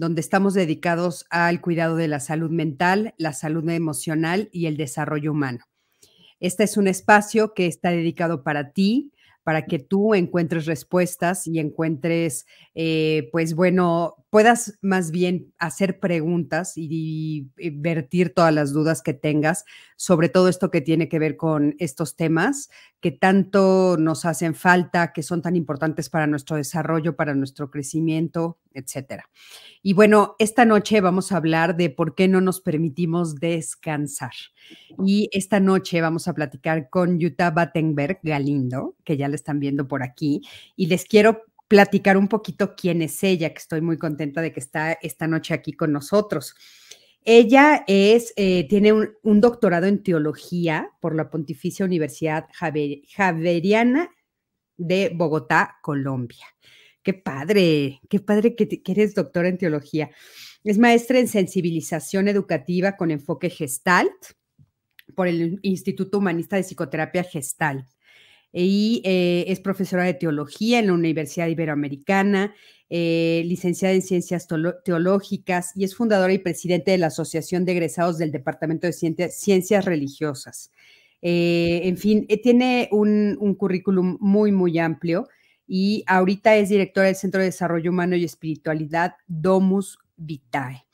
donde estamos dedicados al cuidado de la salud mental, la salud emocional y el desarrollo humano. Este es un espacio que está dedicado para ti, para que tú encuentres respuestas y encuentres, eh, pues bueno, puedas más bien hacer preguntas y, y, vertir todas las dudas que tengas sobre todo esto que tiene que ver con estos temas que tanto nos hacen falta, que son tan importantes para nuestro desarrollo, para nuestro crecimiento, etcétera. Y bueno, esta noche vamos a hablar de por qué no nos permitimos descansar. Y esta noche vamos a platicar con Yuta Battenberg Galindo, que ya la están viendo por aquí, y les quiero platicar un poquito quién es ella, que estoy muy contenta de que está esta noche aquí con nosotros. Ella es, eh, tiene un, doctorado en teología por la Pontificia Universidad Javer, Javeriana de Bogotá, Colombia. Qué padre, qué padre que, que eres doctora en teología. Es maestra en sensibilización educativa con enfoque gestalt por el Instituto Humanista de Psicoterapia Gestalt y eh, es profesora de teología en la Universidad Iberoamericana, eh, licenciada en ciencias teológicas y es fundadora y presidente de la Asociación de Egresados del Departamento de Ciencias, Religiosas. Eh, en fin, tiene un, un, currículum muy, muy amplio y ahorita es directora del Centro de Desarrollo Humano y Espiritualidad Domus Vitae.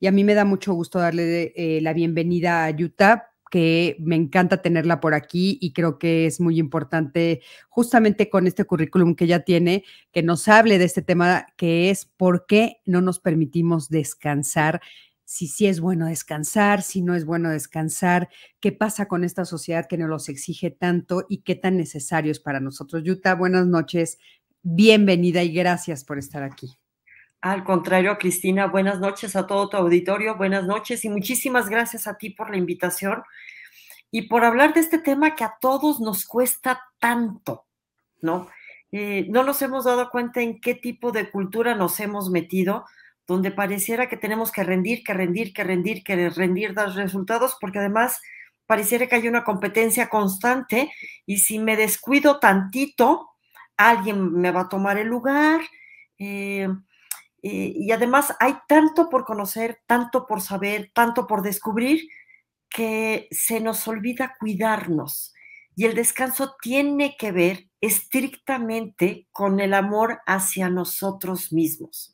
Y a mí me da mucho gusto darle eh, la bienvenida a Utah que me encanta tenerla por aquí y creo que es muy importante justamente con este currículum que ella tiene, que nos hable de este tema que es por qué no nos permitimos descansar si sí es bueno descansar, si no es bueno descansar, qué pasa con esta sociedad que nos los exige tanto y qué tan necesario es para nosotros. Yuta, buenas noches, bienvenida y gracias por estar aquí. Al contrario, Cristina, buenas noches a todo tu auditorio, buenas noches y muchísimas gracias a ti por la invitación y por hablar de este tema que a todos nos cuesta tanto, ¿no? Eh, no nos hemos dado cuenta en qué tipo de cultura nos hemos metido, donde pareciera que tenemos que rendir, que rendir, que rendir, que rendir dar resultados, porque además pareciera que hay una competencia constante y si me descuido tantito, alguien me va a tomar el lugar. Eh, eh, y además hay tanto por conocer, tanto por saber, tanto por descubrir, que se nos olvida cuidarnos. Y el descanso tiene que ver estrictamente con el amor hacia nosotros mismos,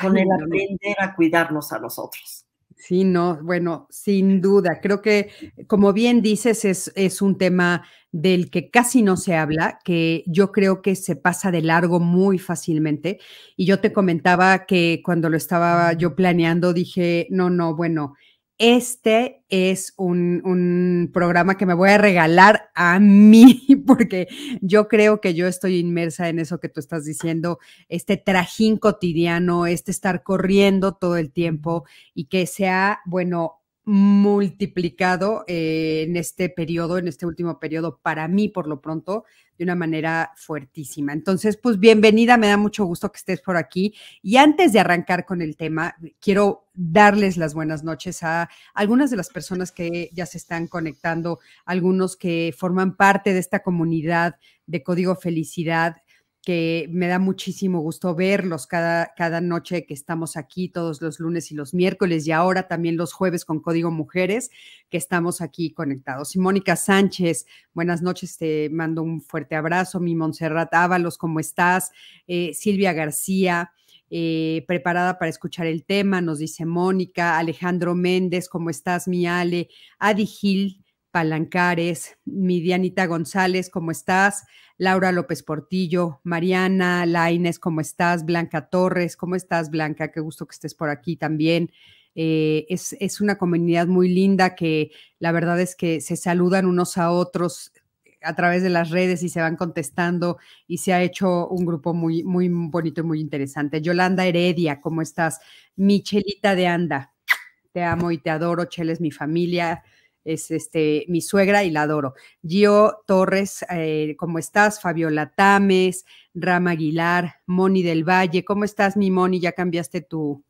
con el aprender a cuidarnos a nosotros. Sí, no, bueno, sin duda. Creo que, como bien dices, es, es, un tema del que casi no se habla, que yo creo que se pasa de largo muy fácilmente. Y yo te comentaba que cuando lo estaba yo planeando, dije, no, no, bueno, este es un, un, programa que me voy a regalar a mí, porque yo creo que yo estoy inmersa en eso que tú estás diciendo, este trajín cotidiano, este estar corriendo todo el tiempo y que sea, bueno, multiplicado eh, en este periodo, en este último periodo, para mí por lo pronto, de una manera fuertísima. Entonces, pues bienvenida, me da mucho gusto que estés por aquí. Y antes de arrancar con el tema, quiero darles las buenas noches a algunas de las personas que ya se están conectando, algunos que forman parte de esta comunidad de Código Felicidad que me da muchísimo gusto verlos cada, cada noche que estamos aquí, todos los lunes y los miércoles, y ahora también los jueves con Código Mujeres, que estamos aquí conectados. Y Mónica Sánchez, buenas noches, te mando un fuerte abrazo. Mi Montserrat Ábalos, ¿cómo estás? Eh, Silvia García. Eh, preparada para escuchar el tema, nos dice Mónica, Alejandro Méndez, ¿cómo estás, mi Ale? Adi Gil, Palancares, mi Dianita González, ¿cómo estás? Laura López Portillo, Mariana Laines, ¿cómo estás? Blanca Torres, ¿cómo estás, Blanca? Qué gusto que estés por aquí también. Eh, es, es, una comunidad muy linda que la verdad es que se saludan unos a otros a través de las redes y se van contestando y se ha hecho un grupo muy, muy bonito y muy interesante. Yolanda Heredia, ¿cómo estás? Michelita de Anda, te amo y te adoro, Chel es mi familia, es este, mi suegra y la adoro. Gio Torres, eh, ¿cómo estás? Fabiola Tames, Rama Aguilar, Moni del Valle, ¿cómo estás, mi Moni? Ya cambiaste tu,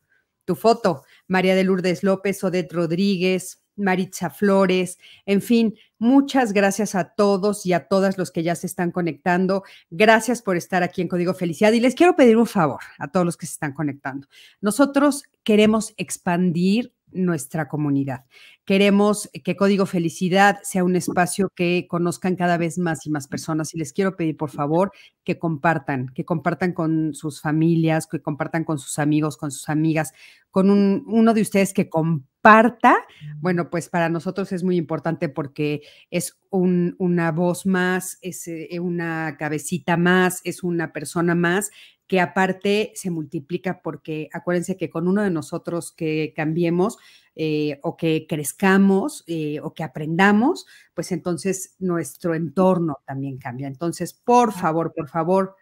tu foto. María de Lourdes López, Odette Rodríguez, Maritza Flores, en fin, muchas gracias a todos y a todas los que ya se están conectando. Gracias por estar aquí en Código Felicidad y les quiero pedir un favor a todos los que se están conectando. Nosotros queremos expandir nuestra comunidad. Queremos que Código Felicidad sea un espacio que conozcan cada vez más y más personas y les quiero pedir por favor que compartan, que compartan con sus familias, que compartan con sus amigos, con sus amigas, con uno de ustedes que comparta. Bueno, pues para nosotros es muy importante porque es una voz más, es eh, una cabecita más, es una persona más que aparte se multiplica porque acuérdense que con uno de nosotros que cambiemos eh, o que crezcamos eh, o que aprendamos, pues entonces nuestro entorno también cambia. Entonces, por favor, por favor,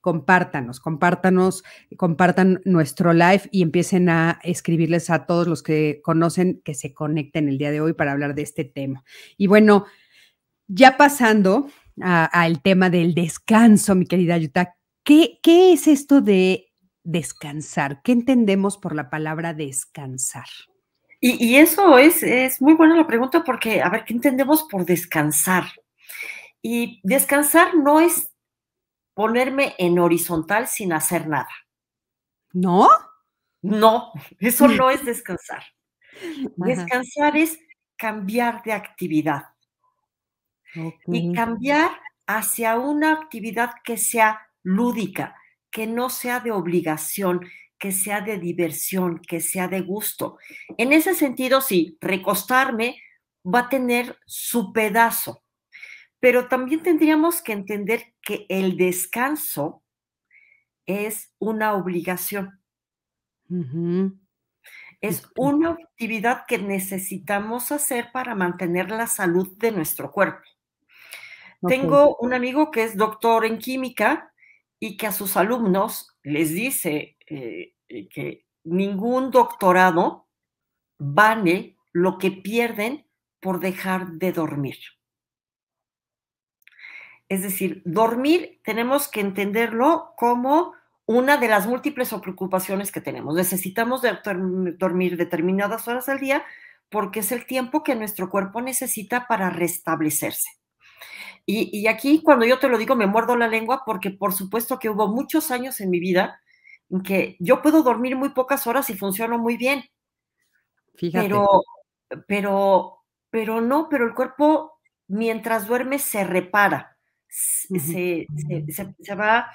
compártanos, compártanos, compartan nuestro live y empiecen a escribirles a todos los que conocen que se conecten el día de hoy para hablar de este tema. Y bueno, ya pasando al tema del descanso, mi querida Yuta, ¿Qué, es esto de descansar? ¿Qué entendemos por la palabra descansar? Y, eso es, es, muy buena la pregunta porque, a ver, ¿qué entendemos por descansar? Y descansar no es ponerme en horizontal sin hacer nada. ¿No? No, eso no es descansar. Descansar es cambiar de actividad. Y cambiar hacia una actividad que sea lúdica, que no sea de obligación, que sea de diversión, que sea de gusto. En ese sentido, sí, recostarme va a tener su pedazo, pero también tendríamos que entender que el descanso es una obligación. Es una actividad que necesitamos hacer para mantener la salud de nuestro cuerpo. Tengo un amigo que es doctor en química y que a sus alumnos les dice eh, eh, que ningún doctorado vale lo que pierden por dejar de dormir. Es decir, dormir tenemos que entenderlo como una de las múltiples preocupaciones que tenemos. Necesitamos dormir determinadas horas al día porque es el tiempo que nuestro cuerpo necesita para restablecerse. Y, aquí cuando yo te lo digo me muerdo la lengua porque por supuesto que hubo muchos años en mi vida en que yo puedo dormir muy pocas horas y funciono muy bien. Fíjate. Pero, pero, pero no, pero el cuerpo mientras duerme se repara, se, va,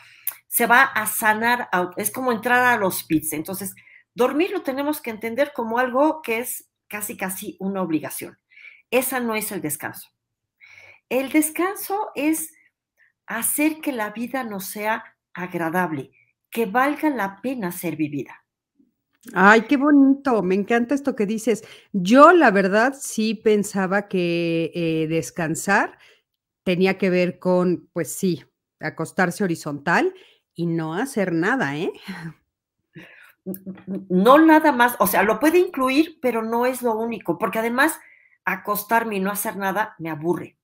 se va a sanar, es como entrar a los pits. Entonces, dormir lo tenemos que entender como algo que es casi, casi una obligación. Esa no es el descanso. El descanso es hacer que la vida nos sea agradable, que valga la pena ser vivida. Ay, qué bonito, me encanta esto que dices. Yo la verdad sí pensaba que eh, descansar tenía que ver con, pues sí, acostarse horizontal y no hacer nada, ¿eh? No nada más, o sea, lo puede incluir, pero no es lo único, porque además acostarme y no hacer nada me aburre.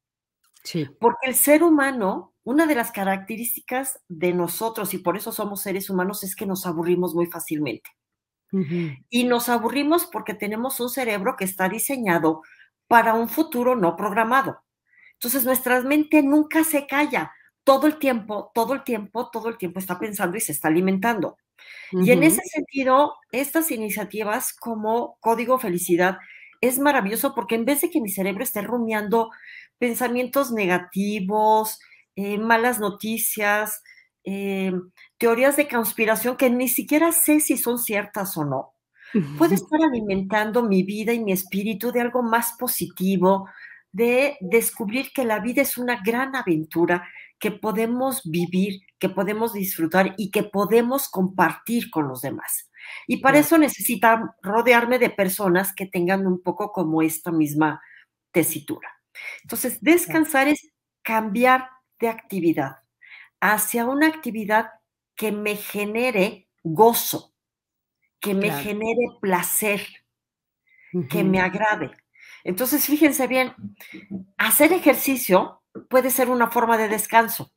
Porque el ser humano, una de las características de nosotros, y por eso somos seres humanos, es que nos aburrimos muy fácilmente. Y nos aburrimos porque tenemos un cerebro que está diseñado para un futuro no programado. Entonces nuestra mente nunca se calla. Todo el tiempo, todo el tiempo, todo el tiempo está pensando y se está alimentando. Y en ese sentido, estas iniciativas como Código Felicidad es maravilloso porque en vez de que mi cerebro esté rumiando pensamientos negativos, eh, malas noticias, eh, teorías de conspiración que ni siquiera sé si son ciertas o no. Puedo estar alimentando mi vida y mi espíritu de algo más positivo, de descubrir que la vida es una gran aventura que podemos vivir, que podemos disfrutar y que podemos compartir con los demás. Y para eso necesito rodearme de personas que tengan un poco como esta misma tesitura. Entonces, descansar es cambiar de actividad hacia una actividad que me genere gozo, que me genere placer, que me agrade. Entonces, fíjense bien, hacer ejercicio puede ser una forma de descanso.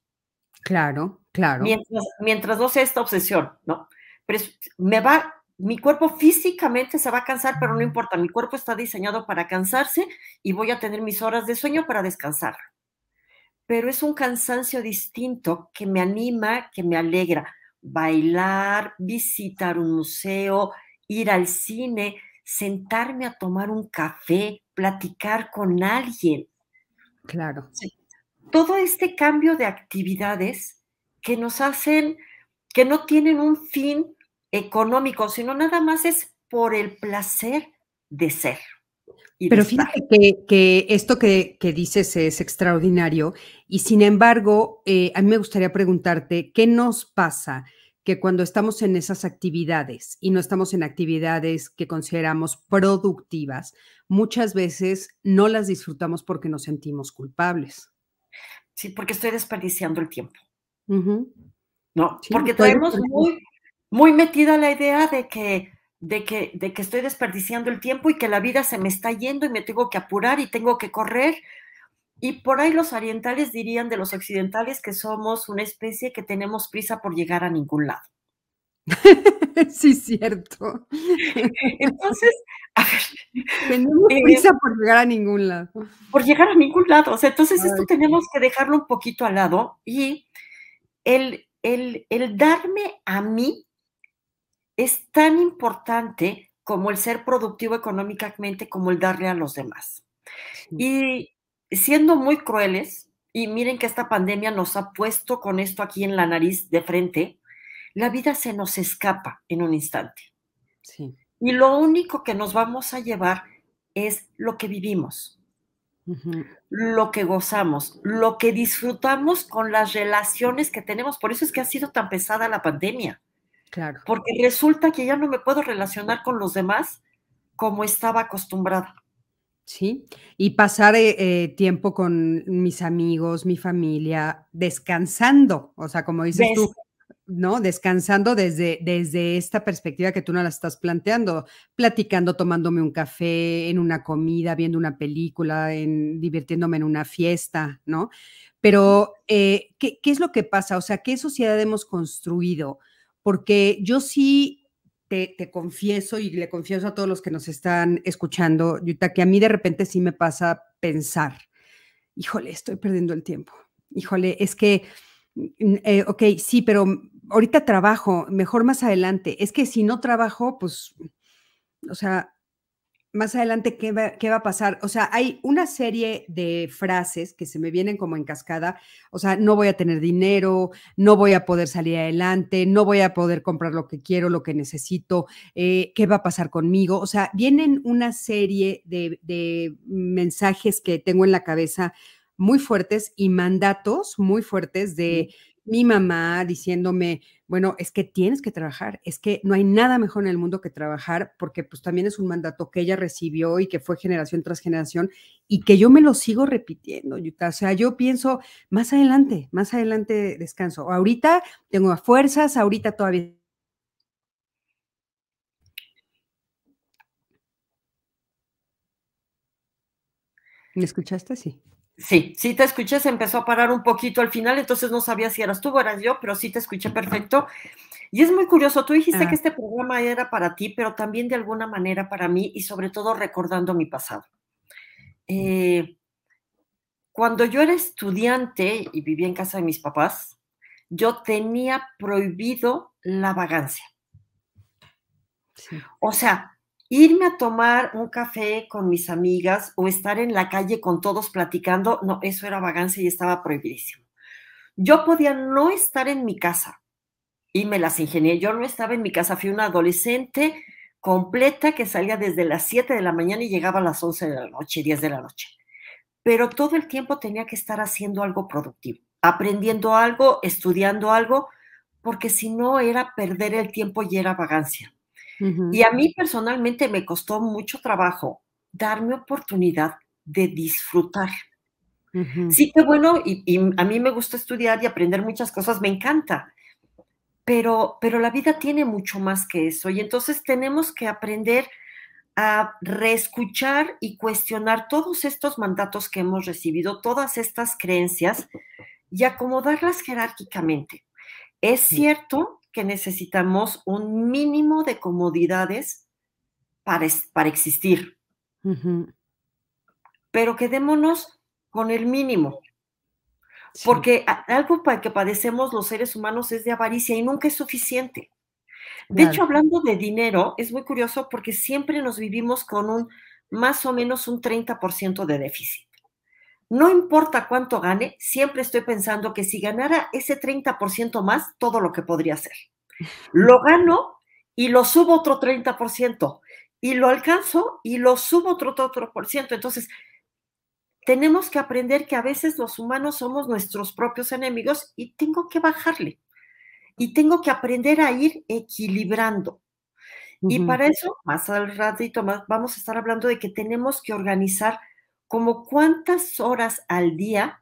Claro, claro. Mientras, mientras no sea esta obsesión, ¿no? Pero me va, mi cuerpo físicamente se va a cansar, pero no importa, mi cuerpo está diseñado para cansarse y voy a tener mis horas de sueño para descansar. Pero es un cansancio distinto que me anima, que me alegra. Bailar, visitar un museo, ir al cine, sentarme a tomar un café, platicar con alguien. Claro. Todo este cambio de actividades que nos hacen, que no tienen un fin económico, sino nada más es por el placer de ser. Pero fíjate que, esto que, dices es extraordinario y sin embargo, eh, a mí me gustaría preguntarte, ¿qué nos pasa? que cuando estamos en esas actividades y no estamos en actividades que consideramos productivas, muchas veces no las disfrutamos porque nos sentimos culpables. Sí, porque estoy desperdiciando el tiempo. No, porque traemos muy, muy metida la idea de que, de, que, de que estoy desperdiciando el tiempo y que la vida se me está yendo y me tengo que apurar y tengo que correr y por ahí los orientales dirían de los occidentales que somos una especie que tenemos prisa por llegar a ningún lado. sí, cierto. Entonces, a ver. Tenemos eh, prisa por llegar a ningún lado. Por llegar a ningún lado. O sea, entonces esto tenemos que dejarlo un poquito al lado y el, el, el darme a mí es tan importante como el ser productivo económicamente, como el darle a los demás. Y siendo muy crueles, y miren que esta pandemia nos ha puesto con esto aquí en la nariz de frente, la vida se nos escapa en un instante. Sí. Y lo único que nos vamos a llevar es lo que vivimos, lo que gozamos, lo que disfrutamos con las relaciones que tenemos. Por eso es que ha sido tan pesada la pandemia. Claro. Porque resulta que ya no me puedo relacionar con los demás como estaba acostumbrada. Sí, y pasar eh, eh, tiempo con mis amigos, mi familia, descansando, o sea, como dices tú, ¿no? Descansando desde, desde esta perspectiva que tú no la estás planteando, platicando, tomándome un café, en una comida, viendo una película, en, divirtiéndome en una fiesta, ¿no? Pero, eh, ¿qué, ¿qué es lo que pasa? O sea, ¿qué sociedad hemos construido? Porque yo sí te, confieso y le confieso a todos los que nos están escuchando, Yuta, que a mí de repente sí me pasa pensar, híjole, estoy perdiendo el tiempo. Híjole, es que, mm, eh, ok, sí, pero ahorita trabajo, mejor más adelante. Es que si no trabajo, pues, o sea, más adelante, ¿qué va, ¿qué va, a pasar? O sea, hay una serie de frases que se me vienen como en cascada. O sea, no voy a tener dinero, no voy a poder salir adelante, no voy a poder comprar lo que quiero, lo que necesito, eh, ¿qué va a pasar conmigo? O sea, vienen una serie de, de mensajes que tengo en la cabeza muy fuertes y mandatos muy fuertes de mi mamá diciéndome, bueno, es que tienes que trabajar, es que no hay nada mejor en el mundo que trabajar, porque pues también es un mandato que ella recibió y que fue generación tras generación y que yo me lo sigo repitiendo, Yuta. O sea, yo pienso, más adelante, más adelante descanso. Ahorita tengo fuerzas, ahorita todavía ¿Me escuchaste? Sí. Sí, sí te escuché, se empezó a parar un poquito al final, entonces no sabía si eras tú o eras yo, pero sí te escuché perfecto. Y es muy curioso, tú dijiste que este programa era para ti, pero también de alguna manera para mí y sobre todo recordando mi pasado. Eh, cuando yo era estudiante y vivía en casa de mis papás, yo tenía prohibido la vagancia. O sea, irme a tomar un café con mis amigas o estar en la calle con todos platicando, no, eso era vagancia y estaba prohibidísimo. Yo podía no estar en mi casa y me las ingenié. Yo no estaba en mi casa, fui una adolescente completa que salía desde las 7 de la mañana y llegaba a las 11 de la noche, 10 de la noche. Pero todo el tiempo tenía que estar haciendo algo productivo, aprendiendo algo, estudiando algo, porque si no era perder el tiempo y era vagancia. Y a mí personalmente me costó mucho trabajo darme oportunidad de disfrutar. Sí que bueno, y, a mí me gusta estudiar y aprender muchas cosas, me encanta, pero, pero la vida tiene mucho más que eso y entonces tenemos que aprender a reescuchar y cuestionar todos estos mandatos que hemos recibido, todas estas creencias y acomodarlas jerárquicamente. Es cierto que necesitamos un mínimo de comodidades para, para existir, pero quedémonos con el mínimo. Porque algo para que padecemos los seres humanos es de avaricia y nunca es suficiente. De hecho, hablando de dinero, es muy curioso porque siempre nos vivimos con un más o menos un 30% de déficit. No importa cuánto gane, siempre estoy pensando que si ganara ese 30% más, todo lo que podría hacer. Lo gano y lo subo otro 30%, y lo alcanzo y lo subo otro, otro por ciento. Entonces, tenemos que aprender que a veces los humanos somos nuestros propios enemigos y tengo que bajarle. Y tengo que aprender a ir equilibrando. Y para eso, más al ratito más, vamos a estar hablando de que tenemos que organizar como cuántas horas al día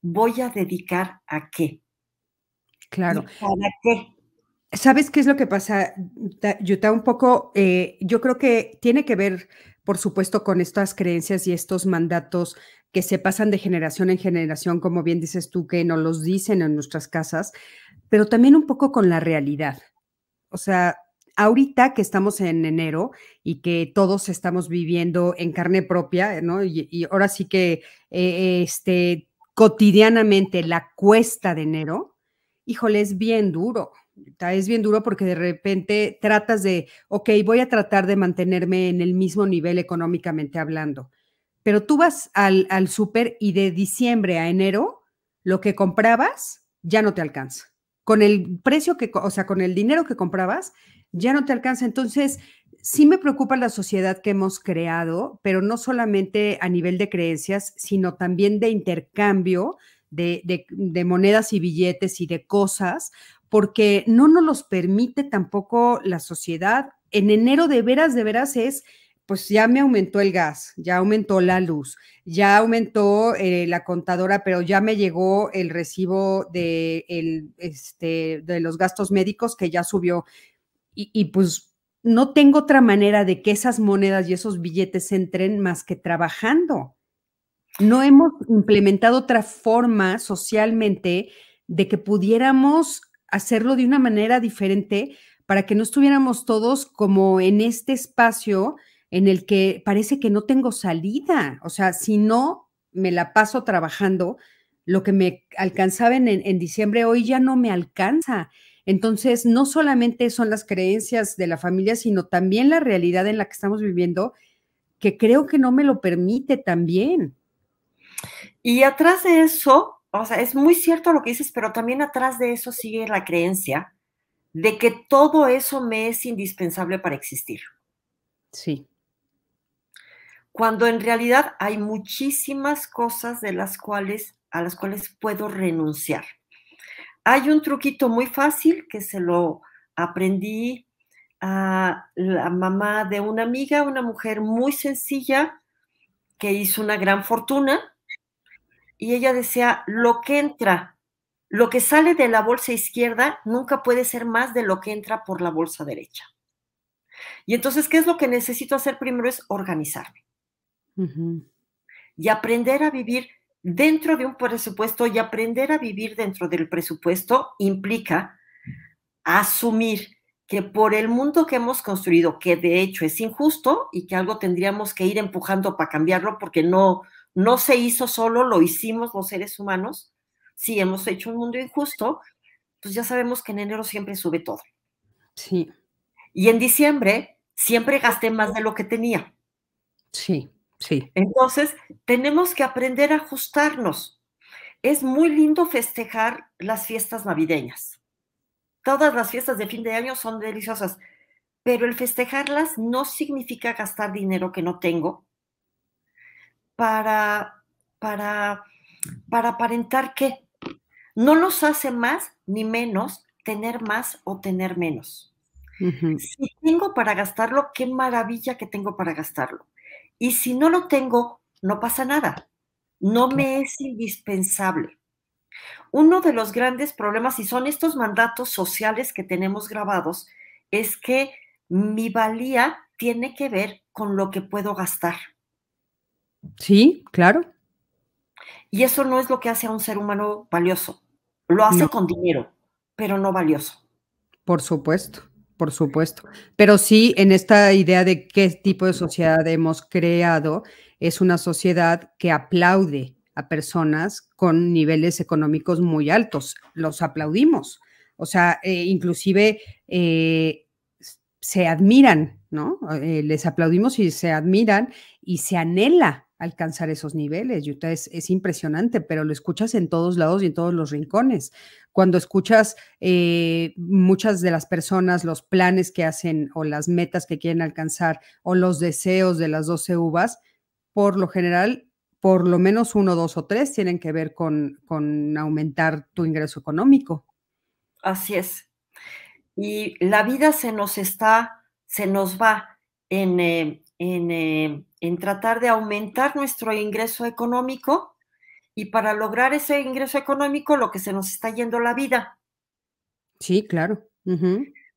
voy a dedicar a qué. Claro. ¿Para qué? ¿Sabes qué es lo que pasa, Yuta? Un poco, eh, yo creo que tiene que ver, por supuesto, con estas creencias y estos mandatos que se pasan de generación en generación, como bien dices tú, que nos los dicen en nuestras casas, pero también un poco con la realidad. O sea, ahorita que estamos en enero y que todos estamos viviendo en carne propia, ¿no? Y, ahora sí que eh, este, cotidianamente la cuesta de enero, híjole, es bien duro. Es bien duro porque de repente tratas de, ok, voy a tratar de mantenerme en el mismo nivel económicamente hablando pero tú vas al, al súper y de diciembre a enero, lo que comprabas ya no te alcanza. Con el precio que, o sea, con el dinero que comprabas, ya no te alcanza. Entonces, sí me preocupa la sociedad que hemos creado, pero no solamente a nivel de creencias, sino también de intercambio de, de, monedas y billetes y de cosas, porque no nos los permite tampoco la sociedad. En enero de veras, de veras es pues ya me aumentó el gas, ya aumentó la luz, ya aumentó eh, la contadora, pero ya me llegó el recibo de, este, de los gastos médicos que ya subió. Y, y, pues no tengo otra manera de que esas monedas y esos billetes entren más que trabajando. No hemos implementado otra forma socialmente de que pudiéramos hacerlo de una manera diferente para que no estuviéramos todos como en este espacio en el que parece que no tengo salida. O sea, si no me la paso trabajando, lo que me alcanzaba en, diciembre hoy ya no me alcanza. Entonces, no solamente son las creencias de la familia, sino también la realidad en la que estamos viviendo, que creo que no me lo permite también. Y atrás de eso, o sea, es muy cierto lo que dices, pero también atrás de eso sigue la creencia de que todo eso me es indispensable para existir. Sí cuando en realidad hay muchísimas cosas de las cuales, a las cuales puedo renunciar. Hay un truquito muy fácil que se lo aprendí a la mamá de una amiga, una mujer muy sencilla que hizo una gran fortuna y ella decía, lo que entra, lo que sale de la bolsa izquierda nunca puede ser más de lo que entra por la bolsa derecha. Y entonces, ¿qué es lo que necesito hacer primero? Es organizarme. Y aprender a vivir dentro de un presupuesto y aprender a vivir dentro del presupuesto implica asumir que por el mundo que hemos construido, que de hecho es injusto y que algo tendríamos que ir empujando para cambiarlo porque no, no se hizo solo, lo hicimos los seres humanos, si hemos hecho un mundo injusto, pues ya sabemos que en enero siempre sube todo. Sí. Y en diciembre siempre gasté más de lo que tenía. Sí. Entonces, tenemos que aprender a ajustarnos. Es muy lindo festejar las fiestas navideñas. Todas las fiestas de fin de año son deliciosas, pero el festejarlas no significa gastar dinero que no tengo para, para, para aparentar que no nos hace más ni menos tener más o tener menos. Si tengo para gastarlo, qué maravilla que tengo para gastarlo. Y si no lo tengo, no pasa nada. no me es indispensable. Uno de los grandes problemas, y son estos mandatos sociales que tenemos grabados, es que mi valía tiene que ver con lo que puedo gastar. Sí, claro. Y eso no es lo que hace a un ser humano valioso. Lo hace con dinero, pero no valioso. Por supuesto, por supuesto. Pero sí, en esta idea de qué tipo de sociedad hemos creado, es una sociedad que aplaude a personas con niveles económicos muy altos. Los aplaudimos. O sea, eh, inclusive eh, se admiran, ¿no? Eh, les aplaudimos y se admiran y se anhela alcanzar esos niveles. Y es, es impresionante, pero lo escuchas en todos lados y en todos los rincones. Cuando escuchas muchas de las personas, los planes que hacen o las metas que quieren alcanzar o los deseos de las 12 uvas, por lo general por lo menos uno, dos o tres tienen que ver con, aumentar tu ingreso económico. Así es. Y la vida se nos está, se nos va en, eh, eh, en, tratar de aumentar nuestro ingreso económico y para lograr ese ingreso económico lo que se nos está yendo la vida. Sí, claro.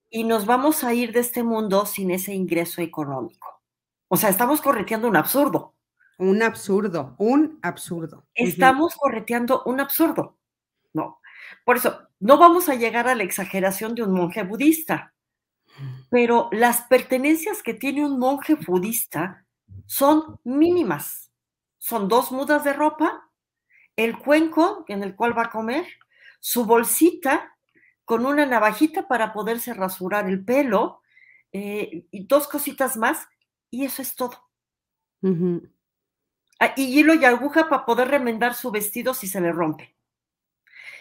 Y nos vamos a ir de este mundo sin ese ingreso económico. O sea, estamos correteando un absurdo. Un absurdo, un absurdo. Estamos correteando un absurdo. No. Por eso, no vamos a llegar a la exageración de un monje budista, pero las pertenencias que tiene un monje budista son mínimas. Son dos mudas de ropa, el cuenco en el cual va a comer, su bolsita con una navajita para poderse rasurar el pelo eh, y dos cositas más, y eso es todo. Ah, y hilo y aguja para poder remendar su vestido si se le rompe.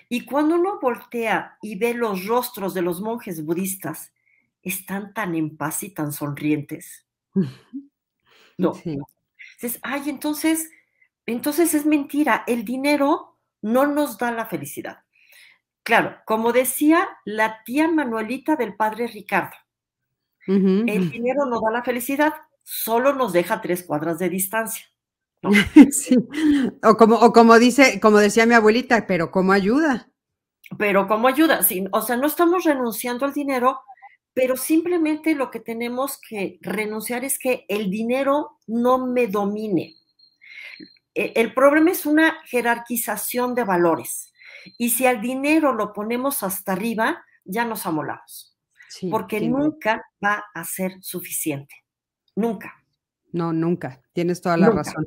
Y cuando uno voltea y ve los rostros de los monjes budistas, están tan en paz y tan sonrientes. No. Dices, ay, entonces, entonces es mentira. El dinero no nos da la felicidad. Claro, como decía la tía Manuelita del padre Ricardo, el dinero no da la felicidad, solo nos deja tres cuadras de distancia. Sí. O como, o como dice, como decía mi abuelita, pero como ayuda. Pero como ayuda, sí, o sea, no estamos renunciando al dinero, pero simplemente lo que tenemos que renunciar es que el dinero no me domine. E, el problema es una jerarquización de valores. Y si al dinero lo ponemos hasta arriba, ya nos amolamos. porque nunca va a ser suficiente. Nunca. No, nunca. Tienes toda la razón.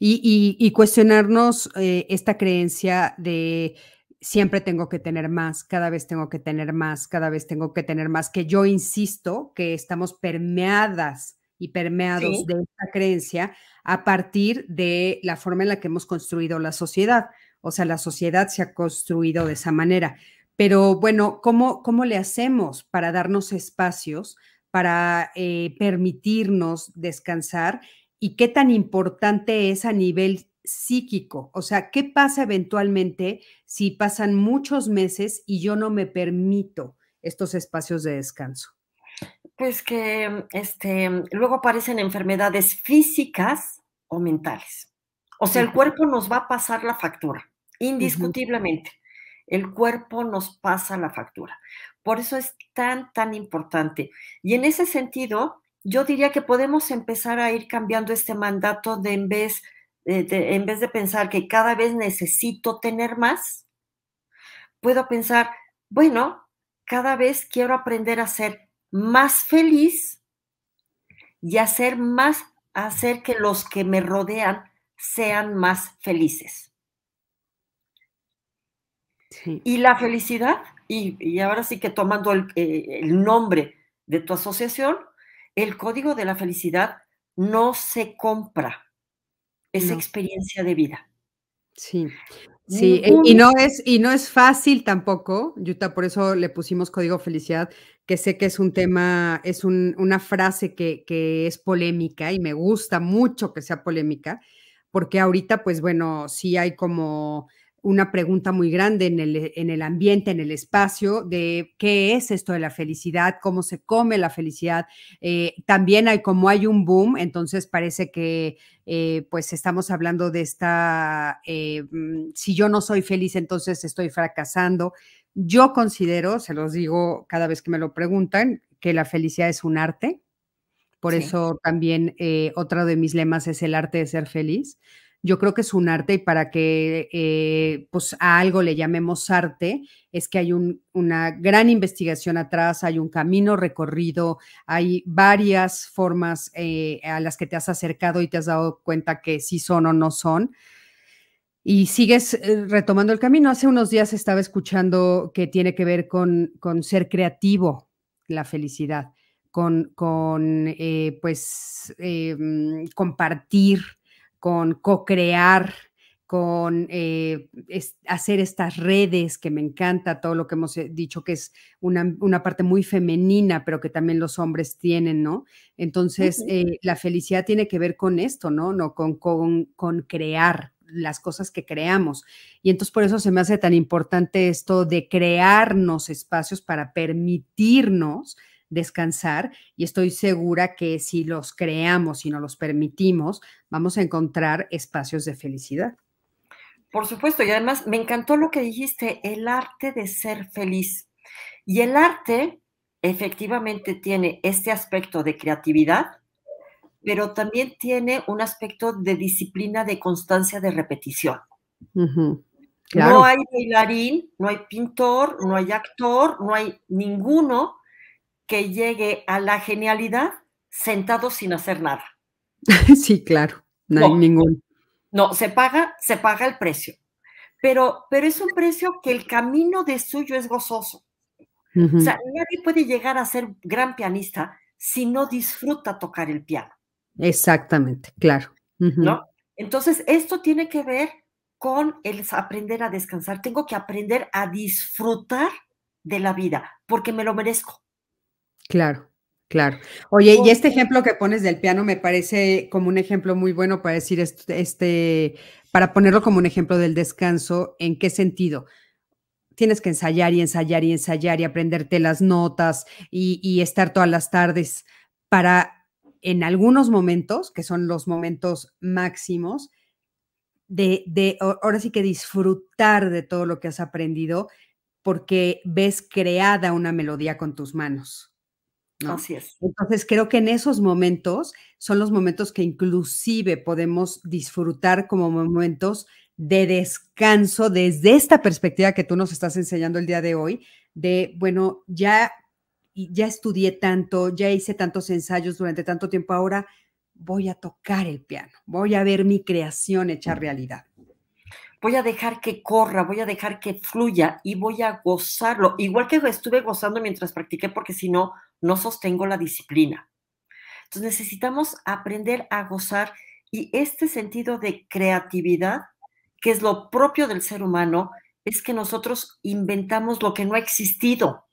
Y, cuestionarnos eh, esta creencia de siempre tengo que tener más, cada vez tengo que tener más, cada vez tengo que tener más, que yo insisto que estamos permeadas y permeados de esta creencia a partir de la forma en la que hemos construido la sociedad. O sea, la sociedad se ha construido de esa manera. Pero bueno, ¿cómo, cómo le hacemos para darnos espacios, para eh, permitirnos descansar y qué tan importante es a nivel psíquico. O sea, ¿qué pasa eventualmente si pasan muchos meses y yo no me permito estos espacios de descanso? Pues que este, luego aparecen enfermedades físicas o mentales. O sea, el cuerpo nos va a pasar la factura, indiscutiblemente. El cuerpo nos pasa la factura. Por eso es tan, tan importante. Y en ese sentido, yo diría que podemos empezar a ir cambiando este mandato de en vez de, en vez de pensar que cada vez necesito tener más, puedo pensar, bueno, cada vez quiero aprender a ser más feliz y hacer más, hacer que los que me rodean sean más felices. Y la felicidad, y, ahora sí que tomando el, eh, el nombre de tu asociación, el código de la felicidad no se compra, es experiencia de vida. Sí. Sí, y no es, y no es fácil tampoco, Yuta, por eso le pusimos código felicidad, que sé que es un tema, es una frase que, que, es polémica y me gusta mucho que sea polémica, porque ahorita, pues bueno, sí hay como una pregunta muy grande en el, en el, ambiente, en el espacio, de qué es esto de la felicidad, cómo se come la felicidad. Eh, también hay como hay un boom, entonces parece que eh, pues estamos hablando de esta, eh, mm, si yo no soy feliz, entonces estoy fracasando. Yo considero, se los digo cada vez que me lo preguntan, que la felicidad es un arte. Por eso también otro de mis lemas es el arte de ser feliz yo creo que es un arte y para que eh, pues a algo le llamemos arte es que hay una gran investigación atrás, hay un camino recorrido, hay varias formas eh, a las que te has acercado y te has dado cuenta que sí son o no son. Y sigues eh, retomando el camino. Hace unos días estaba escuchando que tiene que ver con, con ser creativo, la felicidad, con, con pues mm, compartir, con co-crear, con eh, hacer estas redes, que me encanta todo lo que hemos eh, dicho, que es una, parte muy femenina, pero que también los hombres tienen, ¿no? Entonces, eh, la felicidad tiene que ver con esto, ¿no? no con, con, con crear las cosas que creamos. Y entonces por eso se me hace tan importante esto de crearnos espacios para permitirnos descansar y estoy segura que si los creamos y nos los permitimos, vamos a encontrar espacios de felicidad. Por supuesto, y además me encantó lo que dijiste, el arte de ser feliz. Y el arte efectivamente tiene este aspecto de creatividad, pero también tiene un aspecto de disciplina, de constancia, de repetición. No hay bailarín, no hay pintor, no hay actor, no hay ninguno que llegue a la genialidad sentado sin hacer nada. Sí, claro, no, hay ningún. No, se paga, se paga el precio. Pero, pero es un precio que el camino de suyo es gozoso. O sea, nadie puede llegar a ser gran pianista si no disfruta tocar el piano. Exactamente, claro. ¿No? Entonces, esto tiene que ver con el aprender a descansar. Tengo que aprender a disfrutar de la vida porque me lo merezco. Claro, claro. Oye, y este ejemplo que pones del piano me parece como un ejemplo muy bueno para decir este, para ponerlo como un ejemplo del descanso, ¿en qué sentido? Tienes que ensayar y ensayar y ensayar y aprenderte las notas y, estar todas las tardes para en algunos momentos, que son los momentos máximos, de, de, ahora sí que disfrutar de todo lo que has aprendido porque ves creada una melodía con tus manos. Así es. Entonces, creo que en esos momentos son los momentos que inclusive podemos disfrutar como momentos de descanso desde esta perspectiva que tú nos estás enseñando el día de hoy, de, bueno, ya, ya estudié tanto, ya hice tantos ensayos durante tanto tiempo, ahora voy a tocar el piano, voy a ver mi creación hecha realidad voy a dejar que corra, voy a dejar que fluya y voy a gozarlo, igual que estuve gozando mientras practiqué, porque si no, no sostengo la disciplina. Entonces necesitamos aprender a gozar y este sentido de creatividad, que es lo propio del ser humano, es que nosotros inventamos lo que no ha existido.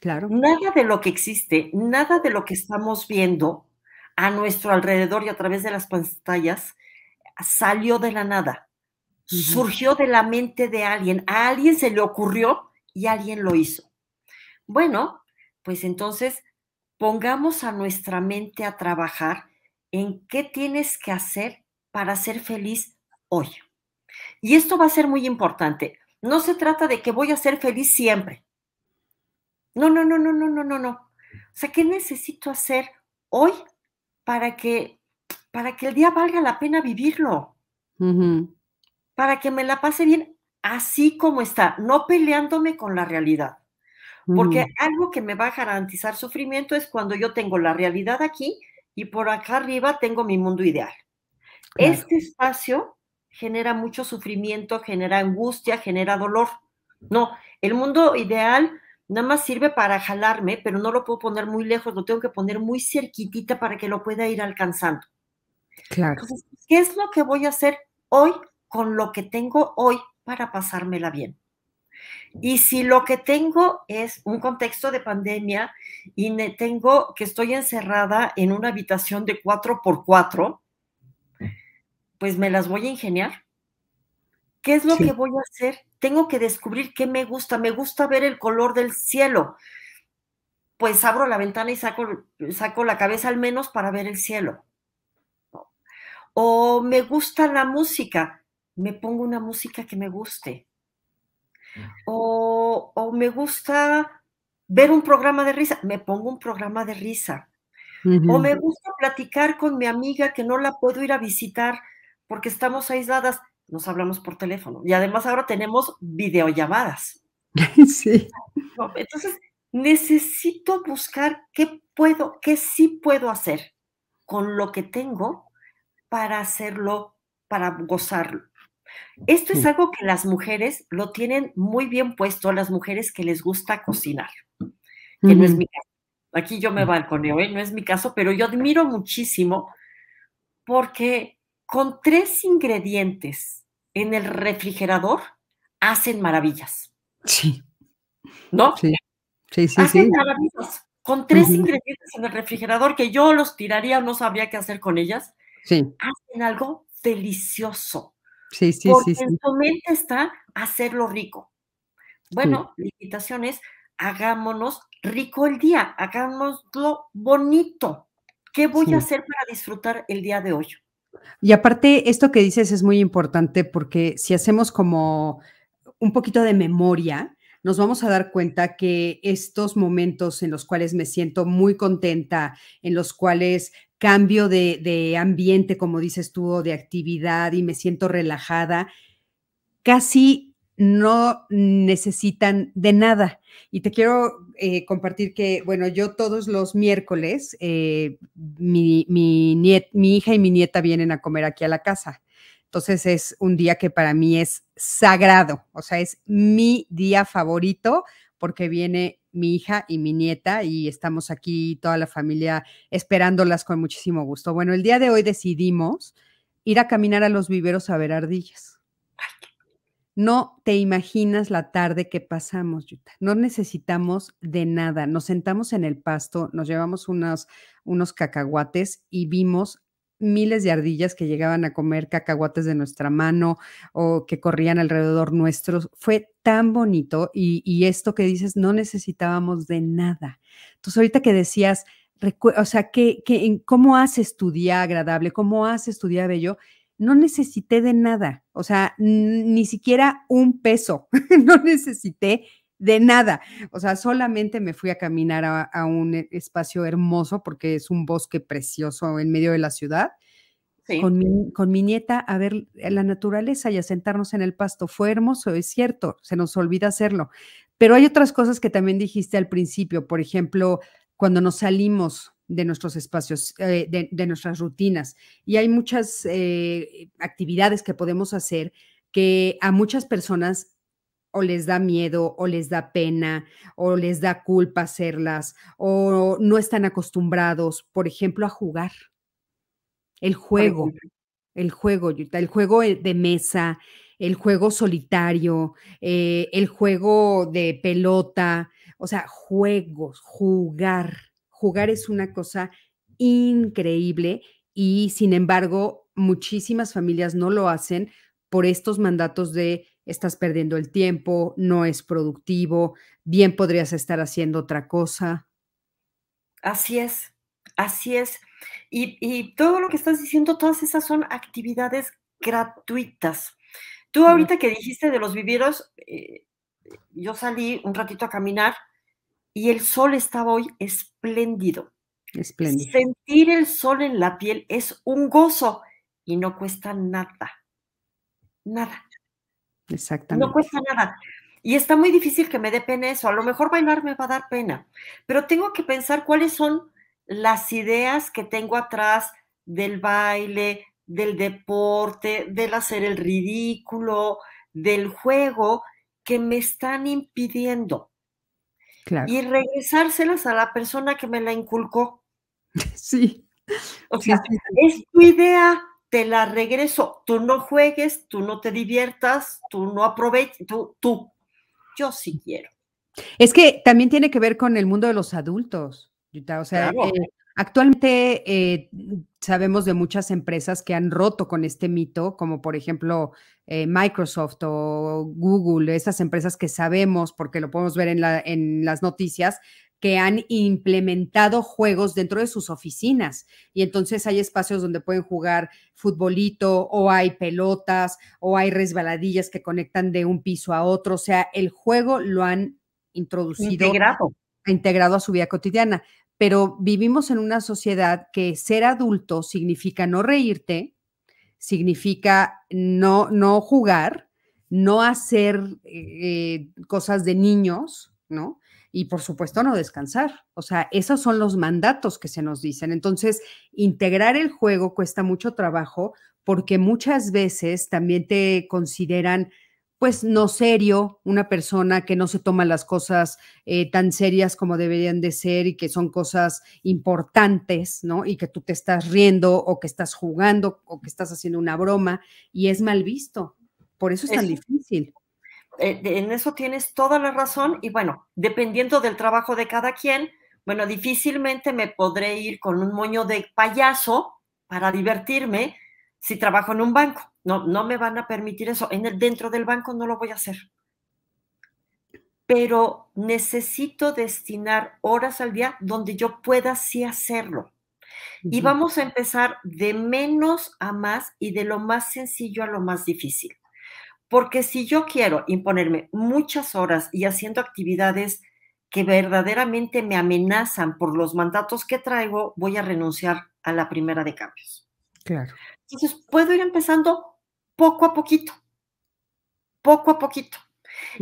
claro. Nada de lo que existe, nada de lo que estamos viendo a nuestro alrededor y a través de las pantallas salió de la nada surgió de la mente de alguien, a alguien se le ocurrió y alguien lo hizo. Bueno, pues entonces pongamos a nuestra mente a trabajar en qué tienes que hacer para ser feliz hoy. Y esto va a ser muy importante. No se trata de que voy a ser feliz siempre. No, no, no, no, no, no, no, no. O sea, ¿qué necesito hacer hoy para que, para que el día valga la pena vivirlo? para que me la pase bien así como está, no peleándome con la realidad. Porque algo que me va a garantizar sufrimiento es cuando yo tengo la realidad aquí y por acá arriba tengo mi mundo ideal. Este espacio genera mucho sufrimiento, genera angustia, genera dolor. No, el mundo ideal nada más sirve para jalarme, pero no lo puedo poner muy lejos, lo tengo que poner muy cerquitita para que lo pueda ir alcanzando. Claro. ¿qué es lo que voy a hacer hoy con lo que tengo hoy para pasármela bien. Y si lo que tengo es un contexto de pandemia y tengo que estoy encerrada en una habitación de 4 por 4 pues me las voy a ingeniar. ¿Qué es lo que voy a hacer? Tengo que descubrir qué me gusta. Me gusta ver el color del cielo. Pues abro la ventana y saco, saco la cabeza al menos para ver el cielo. O me gusta la música. Me pongo una música que me guste. O, o me gusta ver un programa de risa. Me pongo un programa de risa. O me gusta platicar con mi amiga que no la puedo ir a visitar porque estamos aisladas nos hablamos por teléfono. Y además ahora tenemos videollamadas. Sí. Entonces, necesito buscar qué puedo, qué sí puedo hacer con lo que tengo para hacerlo, para gozarlo. Esto es algo que las mujeres lo tienen muy bien puesto, las mujeres que les gusta cocinar, que no es mi caso. Aquí yo me balconeo, ¿eh? no es mi caso, pero yo admiro muchísimo porque con tres ingredientes en el refrigerador hacen maravillas. Sí. ¿No? Sí, sí, sí. Hacen maravillas. Con tres ingredientes en el refrigerador que yo los tiraría, no sabría qué hacer con ellas. Sí. Hacen algo delicioso. Sí, sí, porque sí, en su mente está hacerlo rico. Bueno, la invitación es hagámonos rico el día, hagámoslo bonito. ¿Qué voy a hacer para disfrutar el día de hoy? Y aparte, esto que dices es muy importante porque si hacemos como un poquito de memoria, nos vamos a dar cuenta que estos momentos en los cuales me siento muy contenta, en los cuales cambio de, ambiente, como dices tú, de actividad y me siento relajada, casi no necesitan de nada. Y te quiero eh, compartir que, bueno, yo todos los miércoles, eh, mi, mi hija y mi nieta vienen a comer aquí a la casa. Entonces es un día que para mí es sagrado, o sea, es mi día favorito porque viene mi hija y mi nieta y estamos aquí toda la familia esperándolas con muchísimo gusto. Bueno, el día de hoy decidimos ir a caminar a los viveros a ver ardillas. No te imaginas la tarde que pasamos, Yuta. No necesitamos de nada. Nos sentamos en el pasto, nos llevamos unos, unos cacahuates y vimos miles de ardillas que llegaban a comer cacahuates de nuestra mano o que corrían alrededor nuestros. Fue tan bonito y, esto que dices, no necesitábamos de nada. Entonces, ahorita que decías, o sea, que, ¿cómo haces tu agradable? ¿Cómo haces tu día bello? no necesité de nada, o sea, ni siquiera un peso, no necesité de nada, o sea, solamente me fui a caminar a, un e, espacio hermoso porque es un bosque precioso en medio de la ciudad. Con, mi, con mi nieta a ver la naturaleza y a sentarnos en el pasto. Fue hermoso, es cierto, se nos olvida hacerlo. Pero hay otras cosas que también dijiste al principio, por ejemplo, cuando nos salimos de nuestros espacios, eh, de, nuestras rutinas. Y hay muchas eh, actividades que podemos hacer que a muchas personas o les da miedo, o les da pena, o les da culpa hacerlas, o no están acostumbrados, por ejemplo, a jugar. El juego, el juego, el juego eh, de mesa, el juego solitario, el juego de pelota, o sea, juegos, jugar jugar es una cosa increíble y sin embargo muchísimas familias no lo hacen por estos mandatos de estás perdiendo el tiempo, no es productivo, bien podrías estar haciendo otra cosa. Así es, así es. Y, todo lo que estás diciendo, todas esas son actividades gratuitas. Tú ahorita que dijiste de los viveros, eh, yo salí un ratito a caminar y el sol estaba hoy espléndido. Espléndido. Sentir el sol en la piel es un gozo y no cuesta nada. Nada. Exactamente. No cuesta nada. Y está muy difícil que me dé pena eso. A lo mejor bailar me va a dar pena, pero tengo que pensar cuáles son las ideas que tengo atrás del baile, del deporte, del hacer el ridículo, del juego, que me están impidiendo y regresárselas a la persona que me la inculcó. Sí. O sea, es tu idea, te la regreso. Tú no juegues, tú no te diviertas, tú no aproveches, tú, tú. Yo sí quiero. Es que también tiene que ver con el mundo de los adultos, O sea, eh, Actualmente eh, sabemos de muchas empresas que han roto con este mito, como por ejemplo eh, Microsoft o Google, esas empresas que sabemos, porque lo podemos ver en, la, en las noticias, que han implementado juegos dentro de sus oficinas. Y entonces hay espacios donde pueden jugar futbolito o hay pelotas o hay resbaladillas que conectan de un piso a otro. O sea, el juego lo han introducido. Integrado. Integrado a su vida cotidiana. Pero vivimos en una sociedad que ser adulto significa no reírte, significa no, no jugar, no hacer eh, cosas de niños, ¿no? Y por supuesto no descansar. O sea, esos son los mandatos que se nos dicen. Entonces, integrar el juego cuesta mucho trabajo porque muchas veces también te consideran pues no serio, una persona que no se toma las cosas eh, tan serias como deberían de ser y que son cosas importantes, ¿no? Y que tú te estás riendo o que estás jugando o que estás haciendo una broma y es mal visto. Por eso es tan difícil. Eh, en eso tienes toda la razón y bueno, dependiendo del trabajo de cada quien, bueno, difícilmente me podré ir con un moño de payaso para divertirme si trabajo en un banco. No, no me van a permitir eso. En el, dentro del banco no lo voy a hacer. Pero necesito destinar horas al día donde yo pueda sí hacerlo. Y vamos a empezar de menos a más y de lo más sencillo a lo más difícil. Porque si yo quiero imponerme muchas horas y haciendo actividades que verdaderamente me amenazan por los mandatos que traigo, voy a renunciar a la primera de cambios. Claro. Entonces, puedo ir empezando poco a poquito, poco a poquito.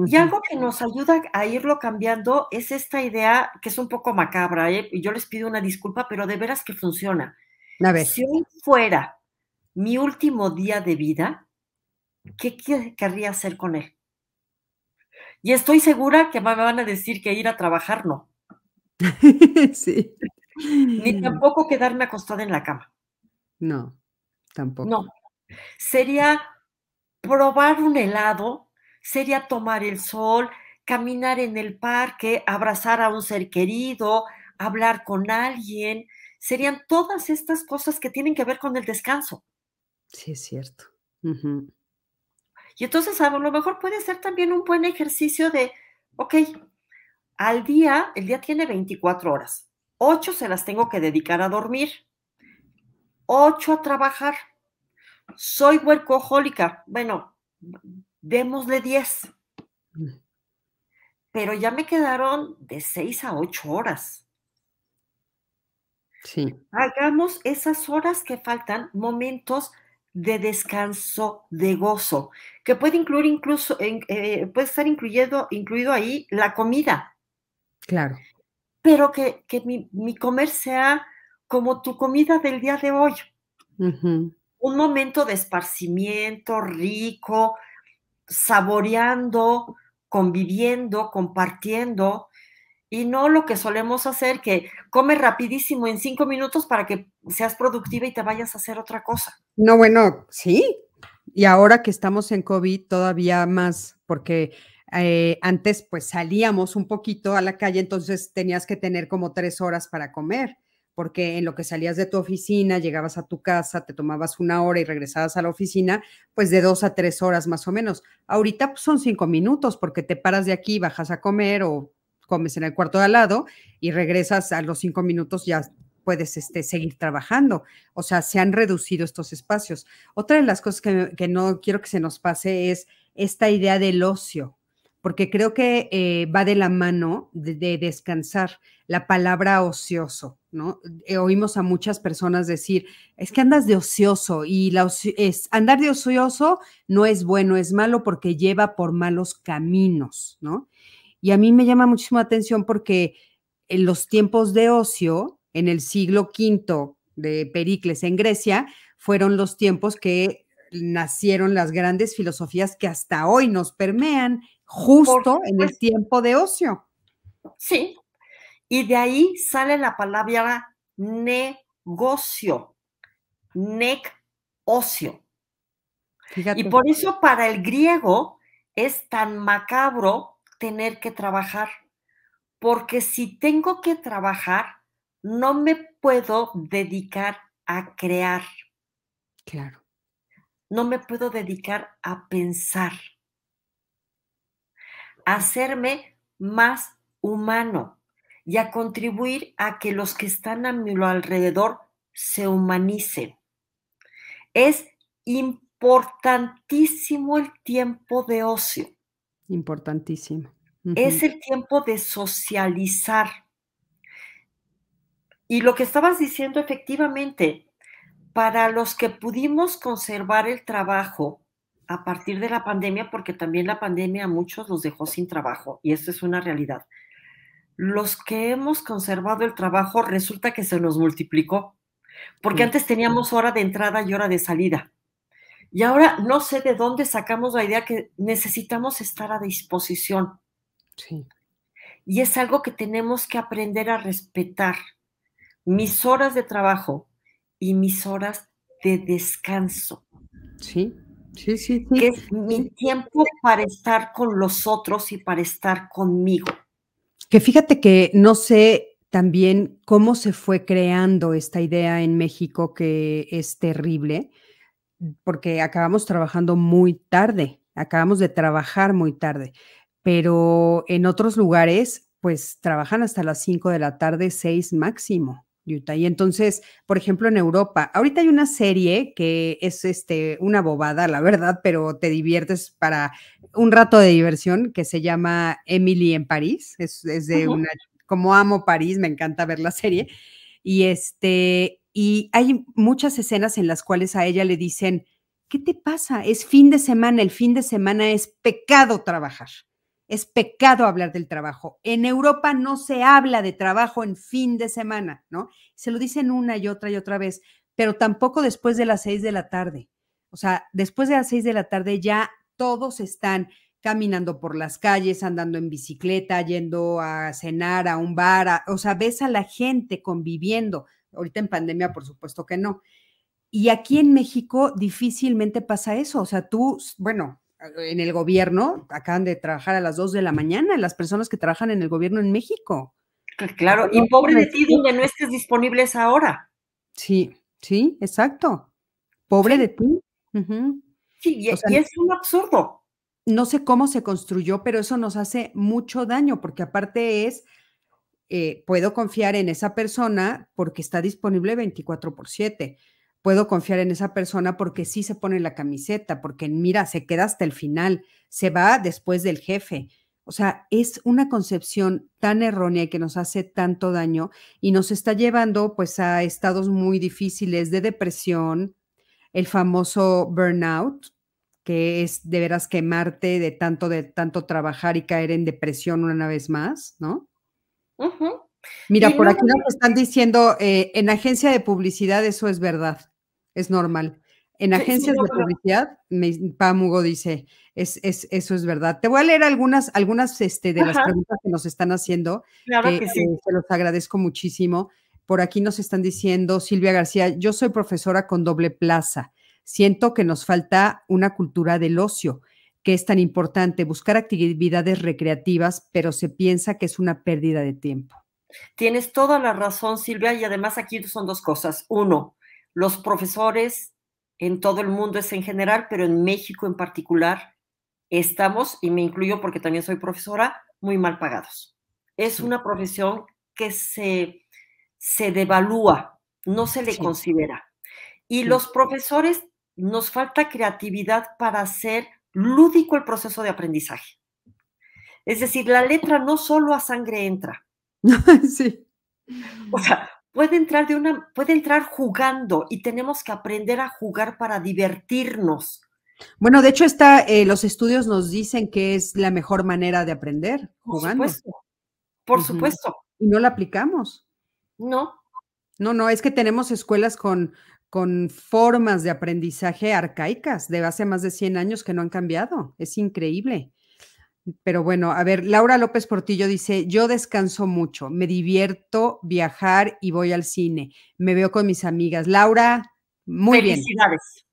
Y algo que nos ayuda a irlo cambiando es esta idea que es un poco macabra, ¿eh? yo les pido una disculpa, pero de veras que funciona. A ver. Si hoy fuera mi último día de vida, ¿qué querría hacer con él? Y estoy segura que me van a decir que ir a trabajar no. sí. Ni tampoco quedarme acostada en la cama. No, tampoco. No. Sería probar un helado, sería tomar el sol, caminar en el parque, abrazar a un ser querido, hablar con alguien. Serían todas estas cosas que tienen que ver con el descanso. Sí, es cierto. Y entonces a lo mejor puede ser también un buen ejercicio de, ok, al día, el día tiene 24 horas, 8 se las tengo que dedicar a dormir, 8 a trabajar. Soy workahólica, bueno, démosle 10. Pero ya me quedaron de 6 a 8 horas. Sí. Hagamos esas horas que faltan, momentos de descanso, de gozo, que puede incluir incluso, eh, puede estar incluyendo, incluido ahí la comida. Claro. Pero que, mi, comer sea como tu comida del día de hoy. Un momento de esparcimiento rico, saboreando, conviviendo, compartiendo, y no lo que solemos hacer, que come rapidísimo en cinco minutos para que seas productiva y te vayas a hacer otra cosa. No, bueno, sí. Y ahora que estamos en COVID, todavía más, porque eh, antes pues salíamos un poquito a la calle, entonces tenías que tener como tres horas para comer, porque en lo que salías de tu oficina, llegabas a tu casa, te tomabas una hora y regresabas a la oficina, pues de dos a tres horas más o menos. Ahorita pues, son cinco minutos, porque te paras de aquí, bajas a comer o comes en el cuarto de al lado y regresas a los cinco minutos, ya puedes este, seguir trabajando. O sea, se han reducido estos espacios. Otra de las cosas que, no quiero que se nos pase es esta idea del ocio, porque creo que eh, va de la mano de, descansar la palabra ocioso, ¿no? Eh, oímos a muchas personas decir, es que andas de ocioso y la es, andar de ocioso no es bueno, es malo porque lleva por malos caminos, ¿no? Y a mí me llama muchísimo la atención porque en los tiempos de ocio, en el siglo V de Pericles en Grecia, fueron los tiempos que nacieron las grandes filosofías que hasta hoy nos permean, justo en el tiempo de ocio. Sí, y de ahí sale la palabra negocio, nec ocio. Y por eso para el griego es tan macabro tener que trabajar, porque si tengo que trabajar, no me puedo dedicar a crear. Claro. No me puedo dedicar a pensar, a hacerme más humano y a contribuir a que los que están a mi alrededor se humanicen. Es importantísimo el tiempo de ocio. Importantísimo. Es el tiempo de socializar. Y lo que estabas diciendo, efectivamente, para los que pudimos conservar el trabajo a partir de la pandemia, porque también la pandemia a muchos los dejó sin trabajo, y esto es una realidad. Los que hemos conservado el trabajo resulta que se nos multiplicó, porque antes teníamos hora de entrada y hora de salida. Y ahora no sé de dónde sacamos la idea que necesitamos estar a disposición. Sí. Y es algo que tenemos que aprender a respetar. Mis horas de trabajo y mis horas de descanso. Sí, sí, sí. Que es mi tiempo para estar con los otros y para estar conmigo. Que fíjate que no sé también cómo se fue creando esta idea en México que es terrible, porque acabamos trabajando muy tarde, acabamos de trabajar muy tarde, pero en otros lugares pues trabajan hasta las 5 de la tarde, 6 máximo. Y entonces, por ejemplo, en Europa, ahorita hay una serie que es este, una bobada, la verdad, pero te diviertes para un rato de diversión que se llama Emily en París. Es, de una, como amo París, me encanta ver la serie. Y este, y hay muchas escenas en las cuales a ella le dicen, ¿qué te pasa? Es fin de semana, el fin de semana es pecado trabajar es pecado hablar del trabajo. En Europa no se habla de trabajo en fin de semana, ¿no? Se lo dicen una y otra y otra vez, pero tampoco después de las seis de la tarde. O sea, después de las seis de la tarde ya todos están caminando por las calles, andando en bicicleta, yendo a cenar a un bar, o sea, ves a la gente conviviendo. Ahorita en pandemia, por supuesto que no. Y aquí en México difícilmente pasa eso. O sea, tú, bueno, en el gobierno acaban de trabajar a las 2 de la mañana, las personas que trabajan en el gobierno en México. Claro, y pobre de ti donde no estés disponible esa hora. Sí, sí, exacto. Pobre de ti. Sí, y, es un absurdo. No sé cómo se construyó, pero eso nos hace mucho daño, porque aparte es, eh, puedo confiar en esa persona porque está disponible 24 por 7 puedo confiar en esa persona porque sí se pone la camiseta, porque mira, se queda hasta el final, se va después del jefe. O sea, es una concepción tan errónea y que nos hace tanto daño y nos está llevando pues a estados muy difíciles de depresión, el famoso burnout, que es de veras quemarte de tanto, de tanto trabajar y caer en depresión una vez más, ¿no? Mira, por aquí nos están diciendo, eh, en agencia de publicidad eso es verdad es normal. En agencias de publicidad, Pamugo dice, es, es, eso es verdad. Te voy a leer algunas, algunas este, de las preguntas que nos están haciendo. Claro que, sí. se los agradezco muchísimo. Por aquí nos están diciendo, Silvia García, yo soy profesora con doble plaza. Siento que nos falta una cultura del ocio, que es tan importante, buscar actividades recreativas, pero se piensa que es una pérdida de tiempo. Tienes toda la razón, Silvia, y además aquí son dos cosas. Uno, los profesores en todo el mundo es en general, pero en México en particular, estamos, y me incluyo porque también soy profesora, muy mal pagados. Es una profesión que se, se devalúa, no se le considera. Y los profesores nos falta creatividad para hacer lúdico el proceso de aprendizaje. Es decir, la letra no solo a sangre entra. sí. O sea, puede entrar de una, puede entrar jugando y tenemos que aprender a jugar para divertirnos. Bueno, de hecho, está, eh, los estudios nos dicen que es la mejor manera de aprender, jugando. Por supuesto. Por supuesto. Y no la aplicamos. No. No, no, es que tenemos escuelas con, con formas de aprendizaje arcaicas de hace más de 100 años que no han cambiado. Es increíble. Pero bueno, a ver, Laura López Portillo dice, yo descanso mucho, me divierto viajar y voy al cine, me veo con mis amigas. Laura, muy bien.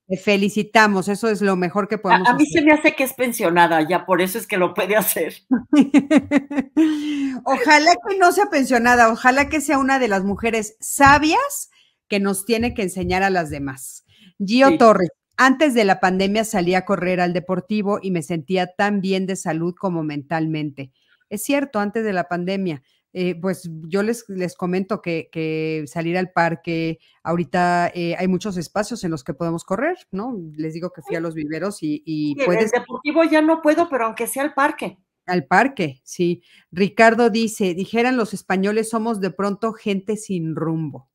Te felicitamos, eso es lo mejor que podemos a, a mí se me hace que es pensionada, ya por eso es que lo puede hacer. ojalá que no sea pensionada, ojalá que sea una de las mujeres sabias que nos tiene que enseñar a las demás. Gio Torres, antes de la pandemia salí a correr al deportivo y me sentía tan bien de salud como mentalmente. Es cierto, antes de la pandemia. Eh, pues yo les, les comento que, salir al parque, ahorita eh, hay muchos espacios en los que podemos correr, ¿no? Les digo que fui a los viveros y, y puedes... El deportivo ya no puedo, pero aunque sea al parque. Al parque, sí. Ricardo dice, dijeran los españoles, somos de pronto gente sin rumbo.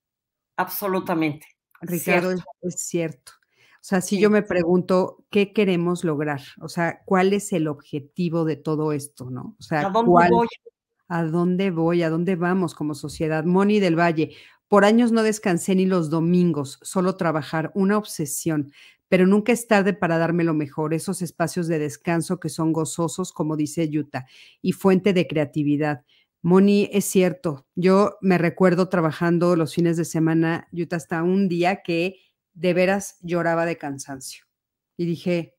Absolutamente. Ricardo, Es, cierto. O sea, si yo me pregunto, ¿qué queremos lograr? O sea, ¿cuál es el objetivo de todo esto, no? O sea, ¿a dónde voy? ¿A dónde voy? ¿A dónde vamos como sociedad? Moni del Valle, por años no descansé ni los domingos, solo trabajar, una obsesión, pero nunca es tarde para darme lo mejor, esos espacios de descanso que son gozosos, como dice Yuta, y fuente de creatividad. Moni, es cierto, yo me recuerdo trabajando los fines de semana, Yuta, hasta un día que de veras lloraba de cansancio. Y dije,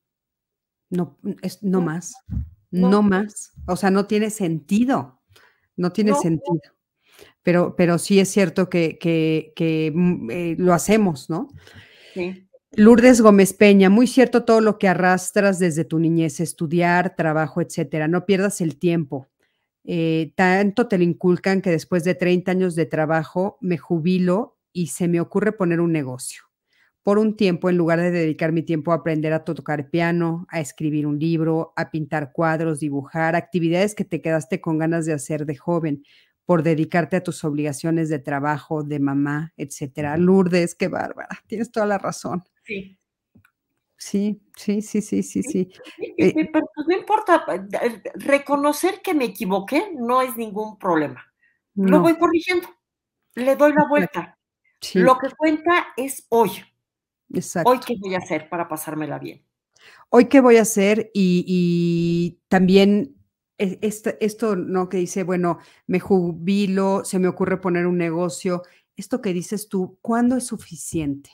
no, es, no más, no. más. O sea, no tiene sentido, no tiene sentido. Pero, pero sí es cierto que, que, mm, eh, lo hacemos, ¿no? Sí. Lourdes Gómez Peña, muy cierto todo lo que arrastras desde tu niñez, estudiar, trabajo, etcétera. No pierdas el tiempo. Eh, tanto te lo inculcan que después de 30 años de trabajo me jubilo y se me ocurre poner un negocio. Por un tiempo, en lugar de dedicar mi tiempo a aprender a tocar piano, a escribir un libro, a pintar cuadros, dibujar, actividades que te quedaste con ganas de hacer de joven, por dedicarte a tus obligaciones de trabajo, de mamá, etcétera. Lourdes, qué bárbara, tienes toda la razón. Sí. Sí, sí, sí, sí, sí, sí. Eh, pero pues, no importa, eh, reconocer que me equivoqué no es ningún problema. Lo voy corrigiendo, le doy la vuelta. Lo que cuenta es hoy. Exacto. Hoy qué voy a hacer para pasármela bien. Hoy qué voy a hacer y, también e, esto, esto, ¿no? Que dice, bueno, me jubilo, se me ocurre poner un negocio. Esto que dices tú, ¿cuándo es suficiente?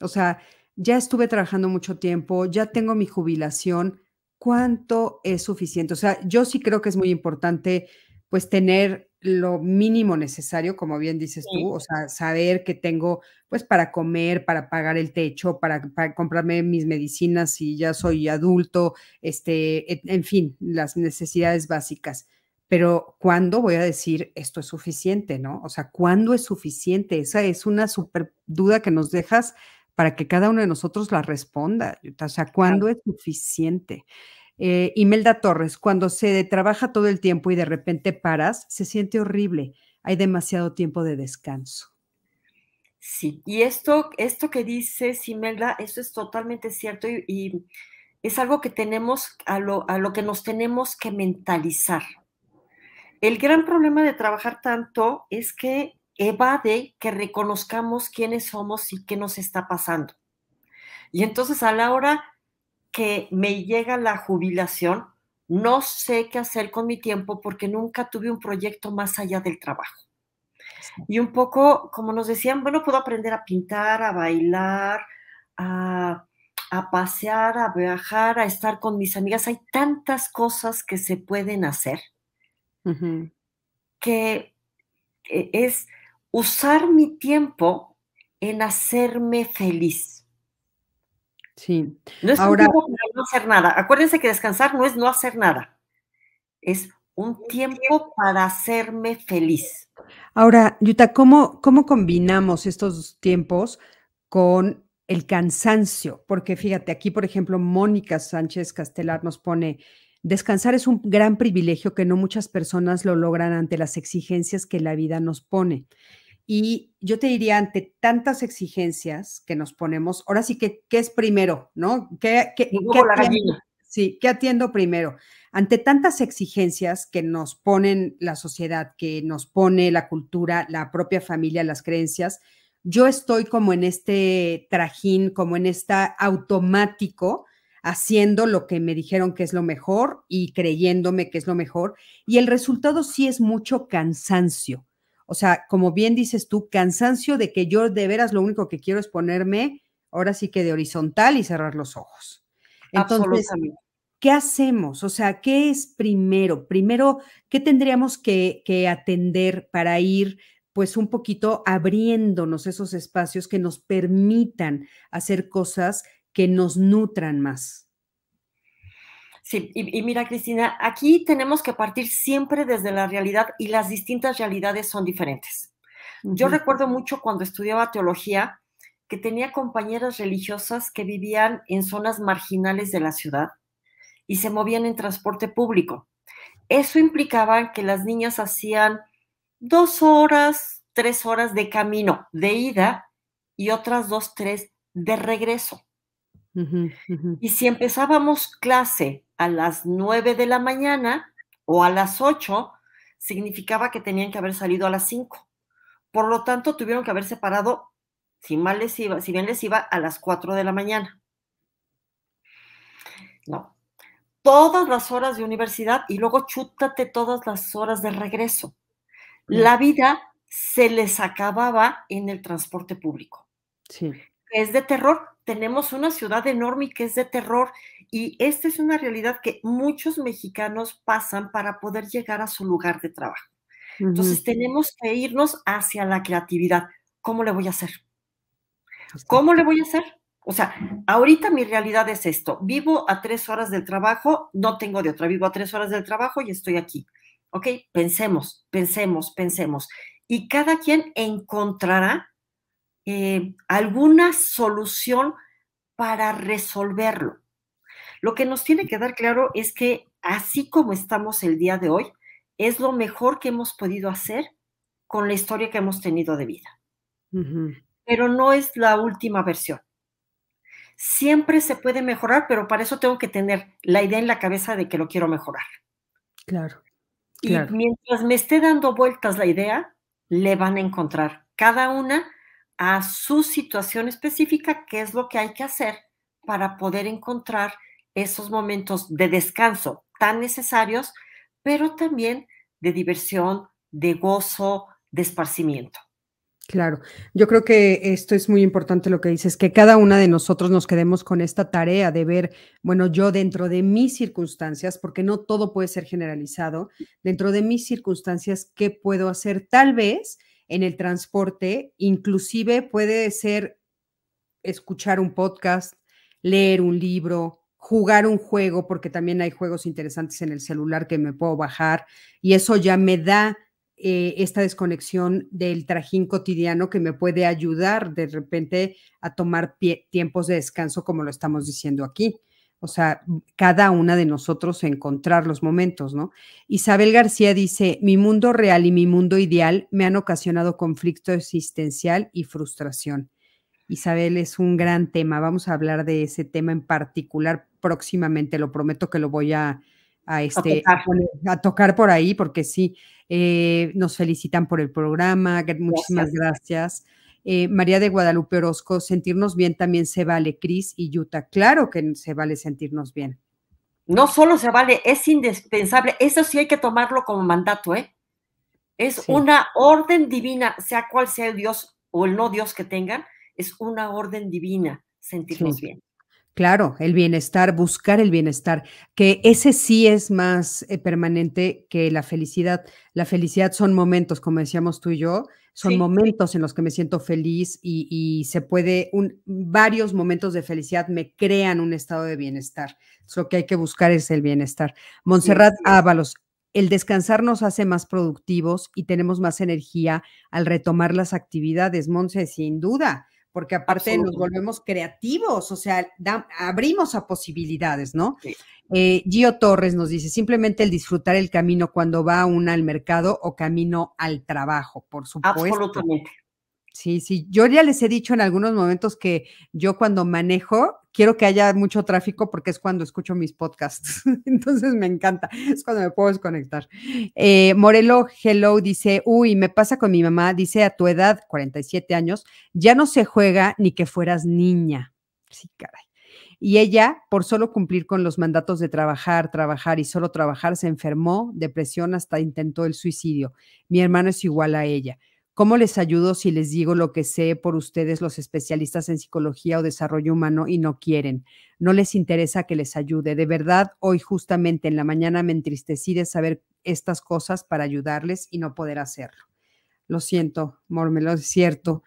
O sea, ya estuve trabajando mucho tiempo, ya tengo mi jubilación, ¿cuánto es suficiente? O sea, yo sí creo que es muy importante pues tener lo mínimo necesario, como bien dices tú, o sea, saber que tengo pues para comer, para pagar el techo, para, comprarme mis medicinas si ya soy adulto, este, en fin, las necesidades básicas. Pero ¿cuándo voy a decir esto es suficiente, no? O sea, ¿cuándo es suficiente? Esa es una súper duda que nos dejas para que cada uno de nosotros la responda. O sea, ¿cuándo es suficiente? Eh, Imelda Torres, cuando se trabaja todo el tiempo y de repente paras, se siente horrible. Hay demasiado tiempo de descanso. Sí, y esto, esto que dices, Imelda, eso es totalmente cierto y, es algo que tenemos, a lo, a lo que nos tenemos que mentalizar. El gran problema de trabajar tanto es que evade que reconozcamos quiénes somos y qué nos está pasando. Y entonces a la hora que me llega la jubilación, no sé qué hacer con mi tiempo porque nunca tuve un proyecto más allá del trabajo. Y un poco, como nos decían, bueno, puedo aprender a pintar, a bailar, a, pasear, a viajar, a estar con mis amigas. Hay tantas cosas que se pueden hacer que eh, es usar mi tiempo en hacerme feliz. Sí. No es Ahora, un tiempo para no hacer nada. Acuérdense que descansar no es no hacer nada. Es un tiempo para hacerme feliz. Ahora, Yuta, ¿cómo, cómo combinamos estos tiempos con el cansancio? Porque fíjate, aquí, por ejemplo, Mónica Sánchez Castelar nos pone, Descansar es un gran privilegio que no muchas personas lo logran ante las exigencias que la vida nos pone. Y yo te diría, ante tantas exigencias que nos ponemos, ahora sí que, ¿qué es primero? ¿No? ¿Qué, qué, atiendo? Sí, ¿qué atiendo primero? Ante tantas exigencias que nos ponen la sociedad, que nos pone la cultura, la propia familia, las creencias, yo estoy como en este trajín, como en esta automático haciendo lo que me dijeron que es lo mejor y creyéndome que es lo mejor. Y el resultado sí es mucho cansancio. O sea, como bien dices tú, cansancio de que yo de veras lo único que quiero es ponerme ahora sí que de horizontal y cerrar los ojos. Entonces, ¿qué hacemos? O sea, ¿qué es primero? Primero, ¿qué tendríamos que, que atender para ir pues un poquito abriéndonos esos espacios que nos permitan hacer cosas que nos nutran más? Sí, y, mira, Cristina, aquí tenemos que partir siempre desde la realidad y las distintas realidades son diferentes. Yo recuerdo mucho cuando estudiaba teología que tenía compañeras religiosas que vivían en zonas marginales de la ciudad y se movían en transporte público. Eso implicaba que las niñas hacían dos horas, tres horas de camino de ida y otras dos, tres de regreso. Y si empezábamos clase a las nueve de la mañana o a las ocho, significaba que tenían que haber salido a las cinco. Por lo tanto, tuvieron que haber separado, si mal les iba, si bien les iba, a las cuatro de la mañana. No. Todas las horas de universidad y luego chútate todas las horas de regreso. La vida se les acababa en el transporte público. Sí. Es de terror. Tenemos una ciudad enorme que es de terror y esta es una realidad que muchos mexicanos pasan para poder llegar a su lugar de trabajo. Entonces tenemos que irnos hacia la creatividad. ¿Cómo le voy a hacer? ¿Cómo le voy a hacer? O sea, ahorita mi realidad es esto. Vivo a tres horas del trabajo, no tengo de otra. Vivo a tres horas del trabajo y estoy aquí. ¿Ok? Pensemos, pensemos, pensemos. Y cada quien encontrará eh, alguna solución para resolverlo. Lo que nos tiene que dar claro es que así como estamos el día de hoy, es lo mejor que hemos podido hacer con la historia que hemos tenido de vida. Pero no es la última versión. Siempre se puede mejorar, pero para eso tengo que tener la idea en la cabeza de que lo quiero mejorar. Claro. Y mientras me esté dando vueltas la idea, le van a encontrar cada una a su situación específica, qué es lo que hay que hacer para poder encontrar esos momentos de descanso tan necesarios pero también de diversión, de gozo, de esparcimiento. Claro, yo creo que esto es muy importante lo que dices, que cada una de nosotros nos quedemos con esta tarea de ver, bueno, yo dentro de mis circunstancias, porque no todo puede ser generalizado, dentro de mis circunstancias, ¿qué puedo hacer? Tal vez en el transporte, inclusive puede ser escuchar un podcast, leer un libro, jugar un juego, porque también hay juegos interesantes en el celular que me puedo bajar y eso ya me da eh, esta desconexión del trajín cotidiano que me puede ayudar de repente a tomar tiempos de descanso como lo estamos diciendo aquí. O sea, cada una de nosotros encontrar los momentos, ¿no? Isabel García dice, mi mundo real y mi mundo ideal me han ocasionado conflicto existencial y frustración. Isabel, es un gran tema. Vamos a hablar de ese tema en particular próximamente. Lo prometo que lo voy a, este, a, tocar. por ahí, porque sí, eh, nos felicitan por el programa. Muchísimas gracias. Eh, María de Guadalupe Orozco, sentirnos bien también se vale, Cris y Yuta. Claro que se vale sentirnos bien. No solo se vale, es indispensable. Eso sí hay que tomarlo como mandato, ¿eh? Es una orden divina, sea cual sea el Dios o el no Dios que tengan, es una orden divina sentirnos bien. Claro, el bienestar, buscar el bienestar, que ese sí es más eh, permanente que la felicidad. La felicidad son momentos, como decíamos tú y yo, son momentos en los que me siento feliz y, se puede, un, varios momentos de felicidad me crean un estado de bienestar. lo que hay que buscar es el bienestar. Montserrat Ábalos, el descansar nos hace más productivos y tenemos más energía al retomar las actividades, Monse, sin duda porque aparte nos volvemos creativos, o sea, abrimos a posibilidades, ¿no? Eh, Gio Torres nos dice, simplemente el disfrutar el camino cuando va una al mercado o camino al trabajo, por supuesto. Absolutamente. Sí, sí, yo ya les he dicho en algunos momentos que yo cuando manejo quiero que haya mucho tráfico porque es cuando escucho mis podcasts. Entonces me encanta, es cuando me puedo desconectar. Eh, Morelo Hello dice, uy, me pasa con mi mamá, dice a tu edad, 47 años, ya no se juega ni que fueras niña. Sí, caray. Y ella, por solo cumplir con los mandatos de trabajar, trabajar y solo trabajar, se enfermó, depresión, hasta intentó el suicidio. Mi hermano es igual a ella ¿Cómo les ayudo si les digo lo que sé por ustedes, los especialistas en psicología o desarrollo humano, y no quieren? No les interesa que les ayude. De verdad, hoy justamente en la mañana me entristecí de saber estas cosas para ayudarles y no poder hacerlo. Lo siento, Mormelo, es cierto.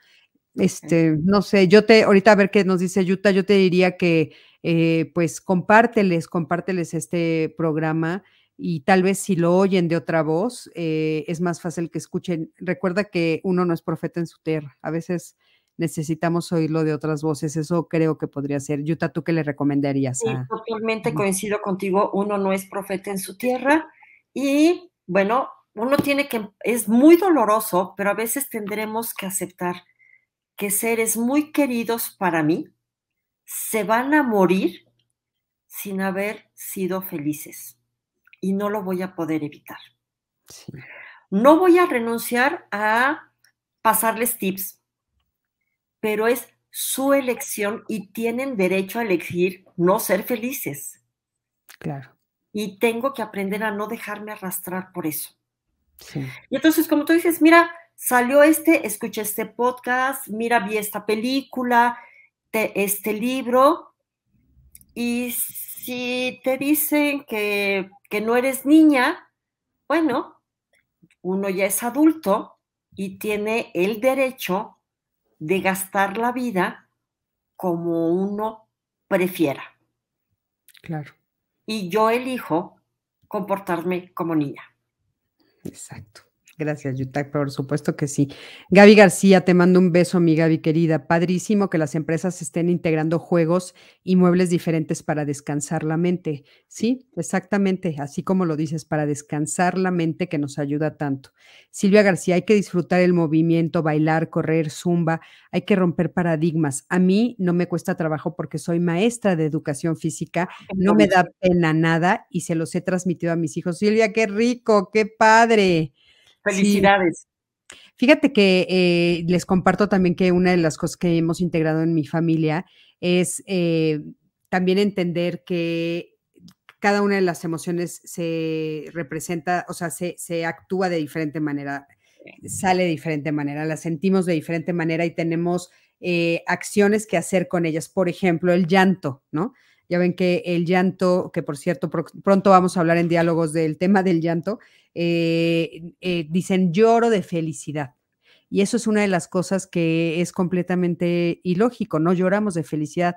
Este, no sé, yo te, ahorita a ver qué nos dice Yuta, yo te diría que eh, pues compárteles, compárteles este programa y tal vez si lo oyen de otra voz, eh, es más fácil que escuchen. Recuerda que uno no es profeta en su tierra, a veces necesitamos oírlo de otras voces, eso creo que podría ser. Yuta, ¿tú qué le recomendarías? Sí, totalmente coincido contigo, uno no es profeta en su tierra y bueno, uno tiene que, es muy doloroso, pero a veces tendremos que aceptar que seres muy queridos para mí se van a morir sin haber sido felices y no lo voy a poder evitar. No voy a renunciar a pasarles tips, pero es su elección y tienen derecho a elegir no ser felices. Claro. Y tengo que aprender a no dejarme arrastrar por eso. Y entonces, como tú dices, mira, salió este, escuché este podcast, mira, vi esta película, este libro, y si te dicen que que no eres niña, bueno, uno ya es adulto y tiene el derecho de gastar la vida como uno prefiera. Claro. Y yo elijo comportarme como niña. Exacto. Gracias, Yutak, por supuesto que sí. Gaby García, te mando un beso, mi Gaby querida. Padrísimo que las empresas estén integrando juegos y muebles diferentes para descansar la mente. Sí, exactamente, así como lo dices, para descansar la mente que nos ayuda tanto. Silvia García, hay que disfrutar el movimiento, bailar, correr, zumba, hay que romper paradigmas. A mí no me cuesta trabajo porque soy maestra de educación física, no me da pena nada y se los he transmitido a mis hijos. Silvia, qué rico, qué padre. Felicidades. Fíjate que eh, les comparto también que una de las cosas que hemos integrado en mi familia es eh, también entender que cada una de las emociones se representa, o sea, se, se actúa de diferente manera, sale de diferente manera, la sentimos de diferente manera y tenemos eh, acciones que hacer con ellas. Por ejemplo, el llanto, ¿no? Ya ven que el llanto, que por cierto, pronto vamos a hablar en diálogos del tema del llanto, eh, eh, dicen lloro de felicidad. Y eso es una de las cosas que es completamente ilógico, no lloramos de felicidad.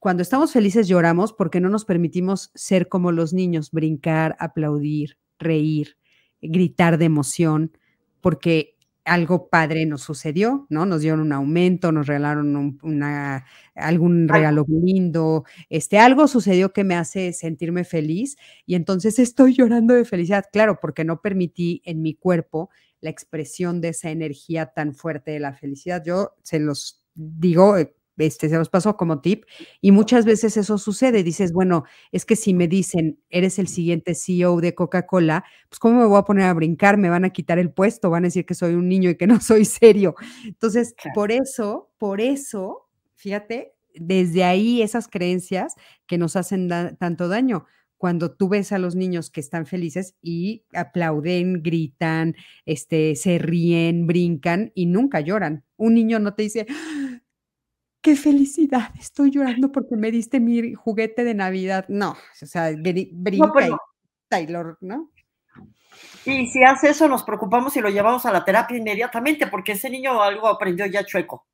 Cuando estamos felices lloramos porque no nos permitimos ser como los niños, brincar, aplaudir, reír, gritar de emoción, porque algo padre nos sucedió, ¿no? Nos dieron un aumento, nos regalaron una, algún regalo lindo, este, algo sucedió que me hace sentirme feliz y entonces estoy llorando de felicidad, claro, porque no permití en mi cuerpo la expresión de esa energía tan fuerte de la felicidad. Yo se los digo eh, este, se los paso como tip, y muchas veces eso sucede, dices, bueno, es que si me dicen, eres el siguiente CEO de Coca-Cola, pues ¿cómo me voy a poner a brincar? Me van a quitar el puesto, van a decir que soy un niño y que no soy serio. Entonces, por eso, por eso, fíjate, desde ahí esas creencias que nos hacen tanto daño cuando tú ves a los niños que están felices y aplauden, gritan, este, se ríen, brincan y nunca lloran. Un niño no te dice, qué felicidad, estoy llorando porque me diste mi juguete de Navidad. No, o sea, brinca y Taylor, ¿no? Y si hace eso, nos preocupamos y lo llevamos a la terapia inmediatamente, porque ese niño algo aprendió ya chueco.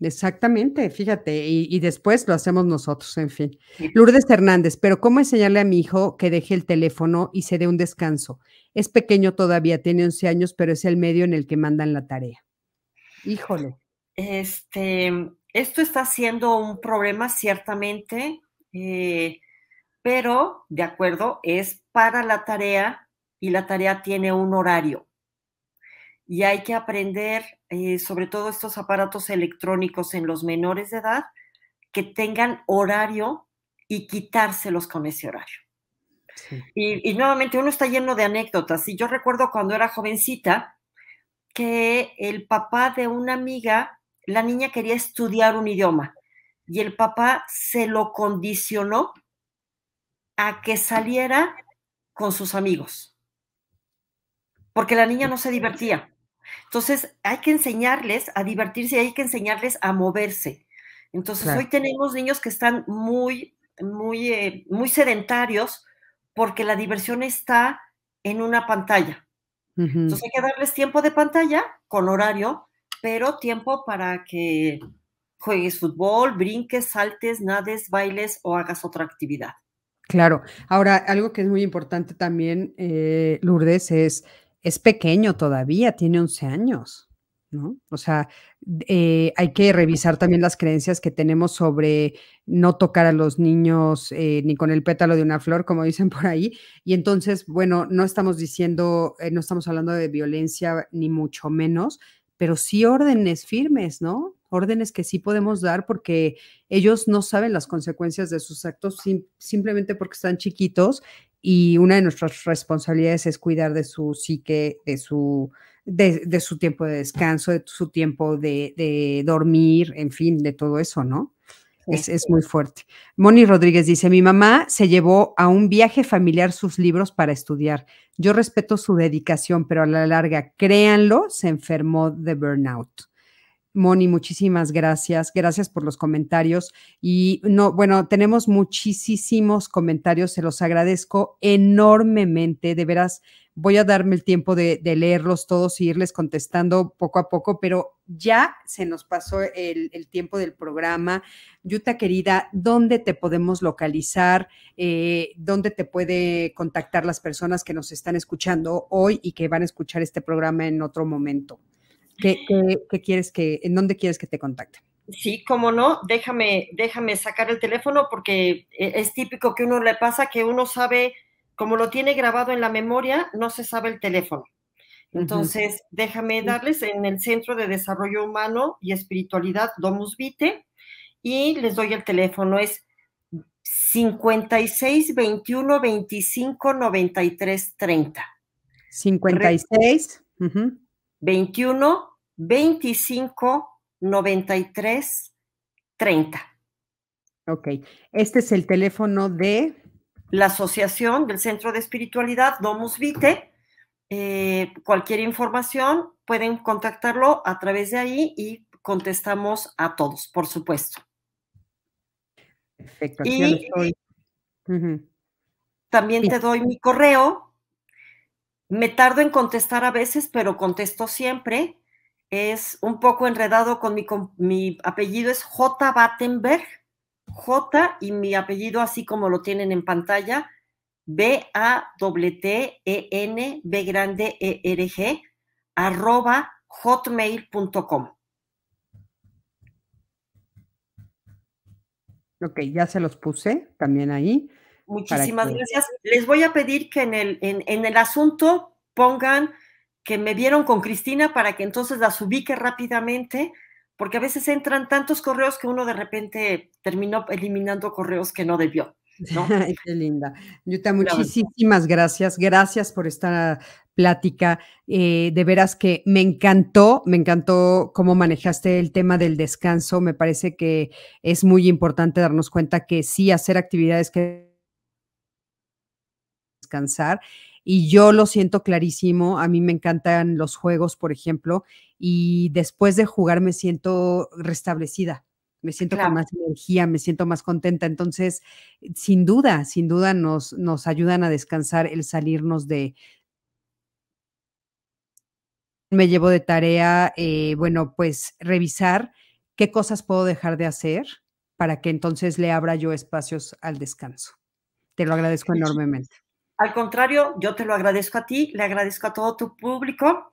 Exactamente, fíjate, y, después lo hacemos nosotros, en fin. Lourdes Hernández, pero ¿cómo enseñarle a mi hijo que deje el teléfono y se dé un descanso? Es pequeño todavía, tiene 11 años, pero es el medio en el que mandan la tarea. Híjole. Este, esto está siendo un problema ciertamente, eh, pero de acuerdo, es para la tarea y la tarea tiene un horario. Y hay que aprender, eh, sobre todo estos aparatos electrónicos en los menores de edad, que tengan horario y quitárselos con ese horario. Y, y, nuevamente uno está lleno de anécdotas. Y yo recuerdo cuando era jovencita que el papá de una amiga la niña quería estudiar un idioma y el papá se lo condicionó a que saliera con sus amigos, porque la niña no se divertía. Entonces, hay que enseñarles a divertirse y hay que enseñarles a moverse. Entonces, hoy tenemos niños que están muy, muy, eh, muy sedentarios porque la diversión está en una pantalla. Entonces, hay que darles tiempo de pantalla con horario, pero tiempo para que juegues fútbol, brinques, saltes, nades, bailes o hagas otra actividad. Claro. Ahora, algo que es muy importante también, eh, Lourdes, es, es pequeño todavía, tiene 11 años, ¿no? O sea, eh, hay que revisar también las creencias que tenemos sobre no tocar a los niños eh, ni con el pétalo de una flor, como dicen por ahí. Y entonces, bueno, no estamos diciendo, no estamos hablando de violencia ni mucho menos, pero sí órdenes firmes, ¿no? órdenes que sí podemos dar porque ellos no saben las consecuencias de sus actos simplemente porque están chiquitos y una de nuestras responsabilidades es cuidar de su psique, de su, de, su tiempo de descanso, de su tiempo de, dormir, en fin, de todo eso, ¿no? Es, es, muy fuerte. Moni Rodríguez dice, mi mamá se llevó a un viaje familiar sus libros para estudiar. Yo respeto su dedicación, pero a la larga, créanlo, se enfermó de burnout. Moni, muchísimas gracias. Gracias por los comentarios. Y no, bueno, tenemos muchísimos comentarios, se los agradezco enormemente. De veras, voy a darme el tiempo de, leerlos todos y irles contestando poco a poco, pero ya se nos pasó el, tiempo del programa. Yuta querida, ¿dónde te podemos localizar? Eh, ¿Dónde te puede contactar las personas que nos están escuchando hoy y que van a escuchar este programa en otro momento? ¿Qué, quieres que, en dónde quieres que te contacte? Sí, cómo no, déjame, déjame sacar el teléfono porque e, es típico que uno le pasa que uno sabe, como lo tiene grabado en la memoria, no se sabe el teléfono. Entonces, déjame darles en el Centro de Desarrollo Humano y Espiritualidad Domus Vite y les doy el teléfono, es 56 21 25 93 30. 56 21 25 93 30. Ok, este es el teléfono de... La Asociación del Centro de Espiritualidad Domus Vite. Eh, cualquier información pueden contactarlo a través de ahí y contestamos a todos, por supuesto. Perfecto. y también te doy mi correo. Me tardo en contestar a veces, pero contesto siempre es un poco enredado con mi, mi apellido, es J. Battenberg, J y mi apellido así como lo tienen en pantalla, B-A-T-T-E-N, B grande E-R-G, arroba hotmail.com. Ok, ya se los puse también ahí. Muchísimas gracias. Les voy a pedir que en el, en el asunto pongan que me vieron con Cristina para que entonces las ubique rápidamente, porque a veces entran tantos correos que uno de repente terminó eliminando correos que no debió. ¿no? qué linda. Yuta, muchísimas gracias. Gracias por esta plática. Eh, de veras que me encantó, me encantó cómo manejaste el tema del descanso. Me parece que es muy importante darnos cuenta que sí, hacer actividades que descansar y yo lo siento clarísimo, a mí me encantan los juegos, por ejemplo, y después de jugar me siento restablecida, me siento con más energía, me siento más contenta. Entonces, sin duda, sin duda nos, nos ayudan a descansar el salirnos de... Me llevo de tarea, eh, bueno, pues revisar qué cosas puedo dejar de hacer para que entonces le abra yo espacios al descanso. Te lo agradezco enormemente. Al contrario, yo te lo agradezco a ti, le agradezco a todo tu público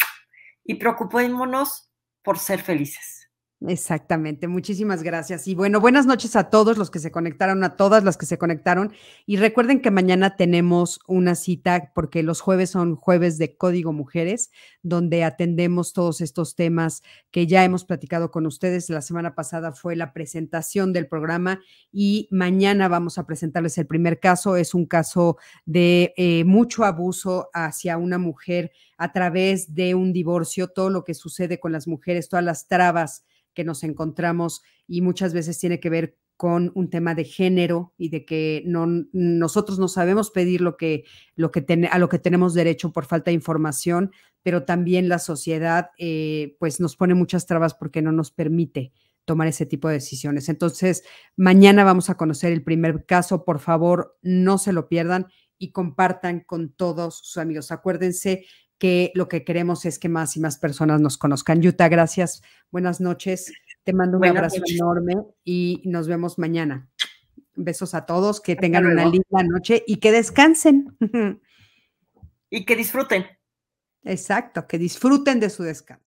y preocupémonos por ser felices. Exactamente, muchísimas gracias. Y bueno, buenas noches a todos los que se conectaron, a todas las que se conectaron. Y recuerden que mañana tenemos una cita porque los jueves son jueves de Código Mujeres, donde atendemos todos estos temas que ya hemos platicado con ustedes. La semana pasada fue la presentación del programa y mañana vamos a presentarles el primer caso. Es un caso de eh, mucho abuso hacia una mujer a través de un divorcio, todo lo que sucede con las mujeres, todas las trabas que nos encontramos y muchas veces tiene que ver con un tema de género y de que no, nosotros no sabemos pedir lo que, lo que a lo que tenemos derecho por falta de información, pero también la sociedad eh, pues nos pone muchas trabas porque no nos permite tomar ese tipo de decisiones. Entonces, mañana vamos a conocer el primer caso. Por favor, no se lo pierdan y compartan con todos sus amigos. Acuérdense que lo que queremos es que más y más personas nos conozcan. Yuta, gracias. Buenas noches. Te mando un abrazo enorme y nos vemos mañana. Besos a todos, que tengan una linda noche y que descansen. Y que disfruten. Exacto, que disfruten de su descanso.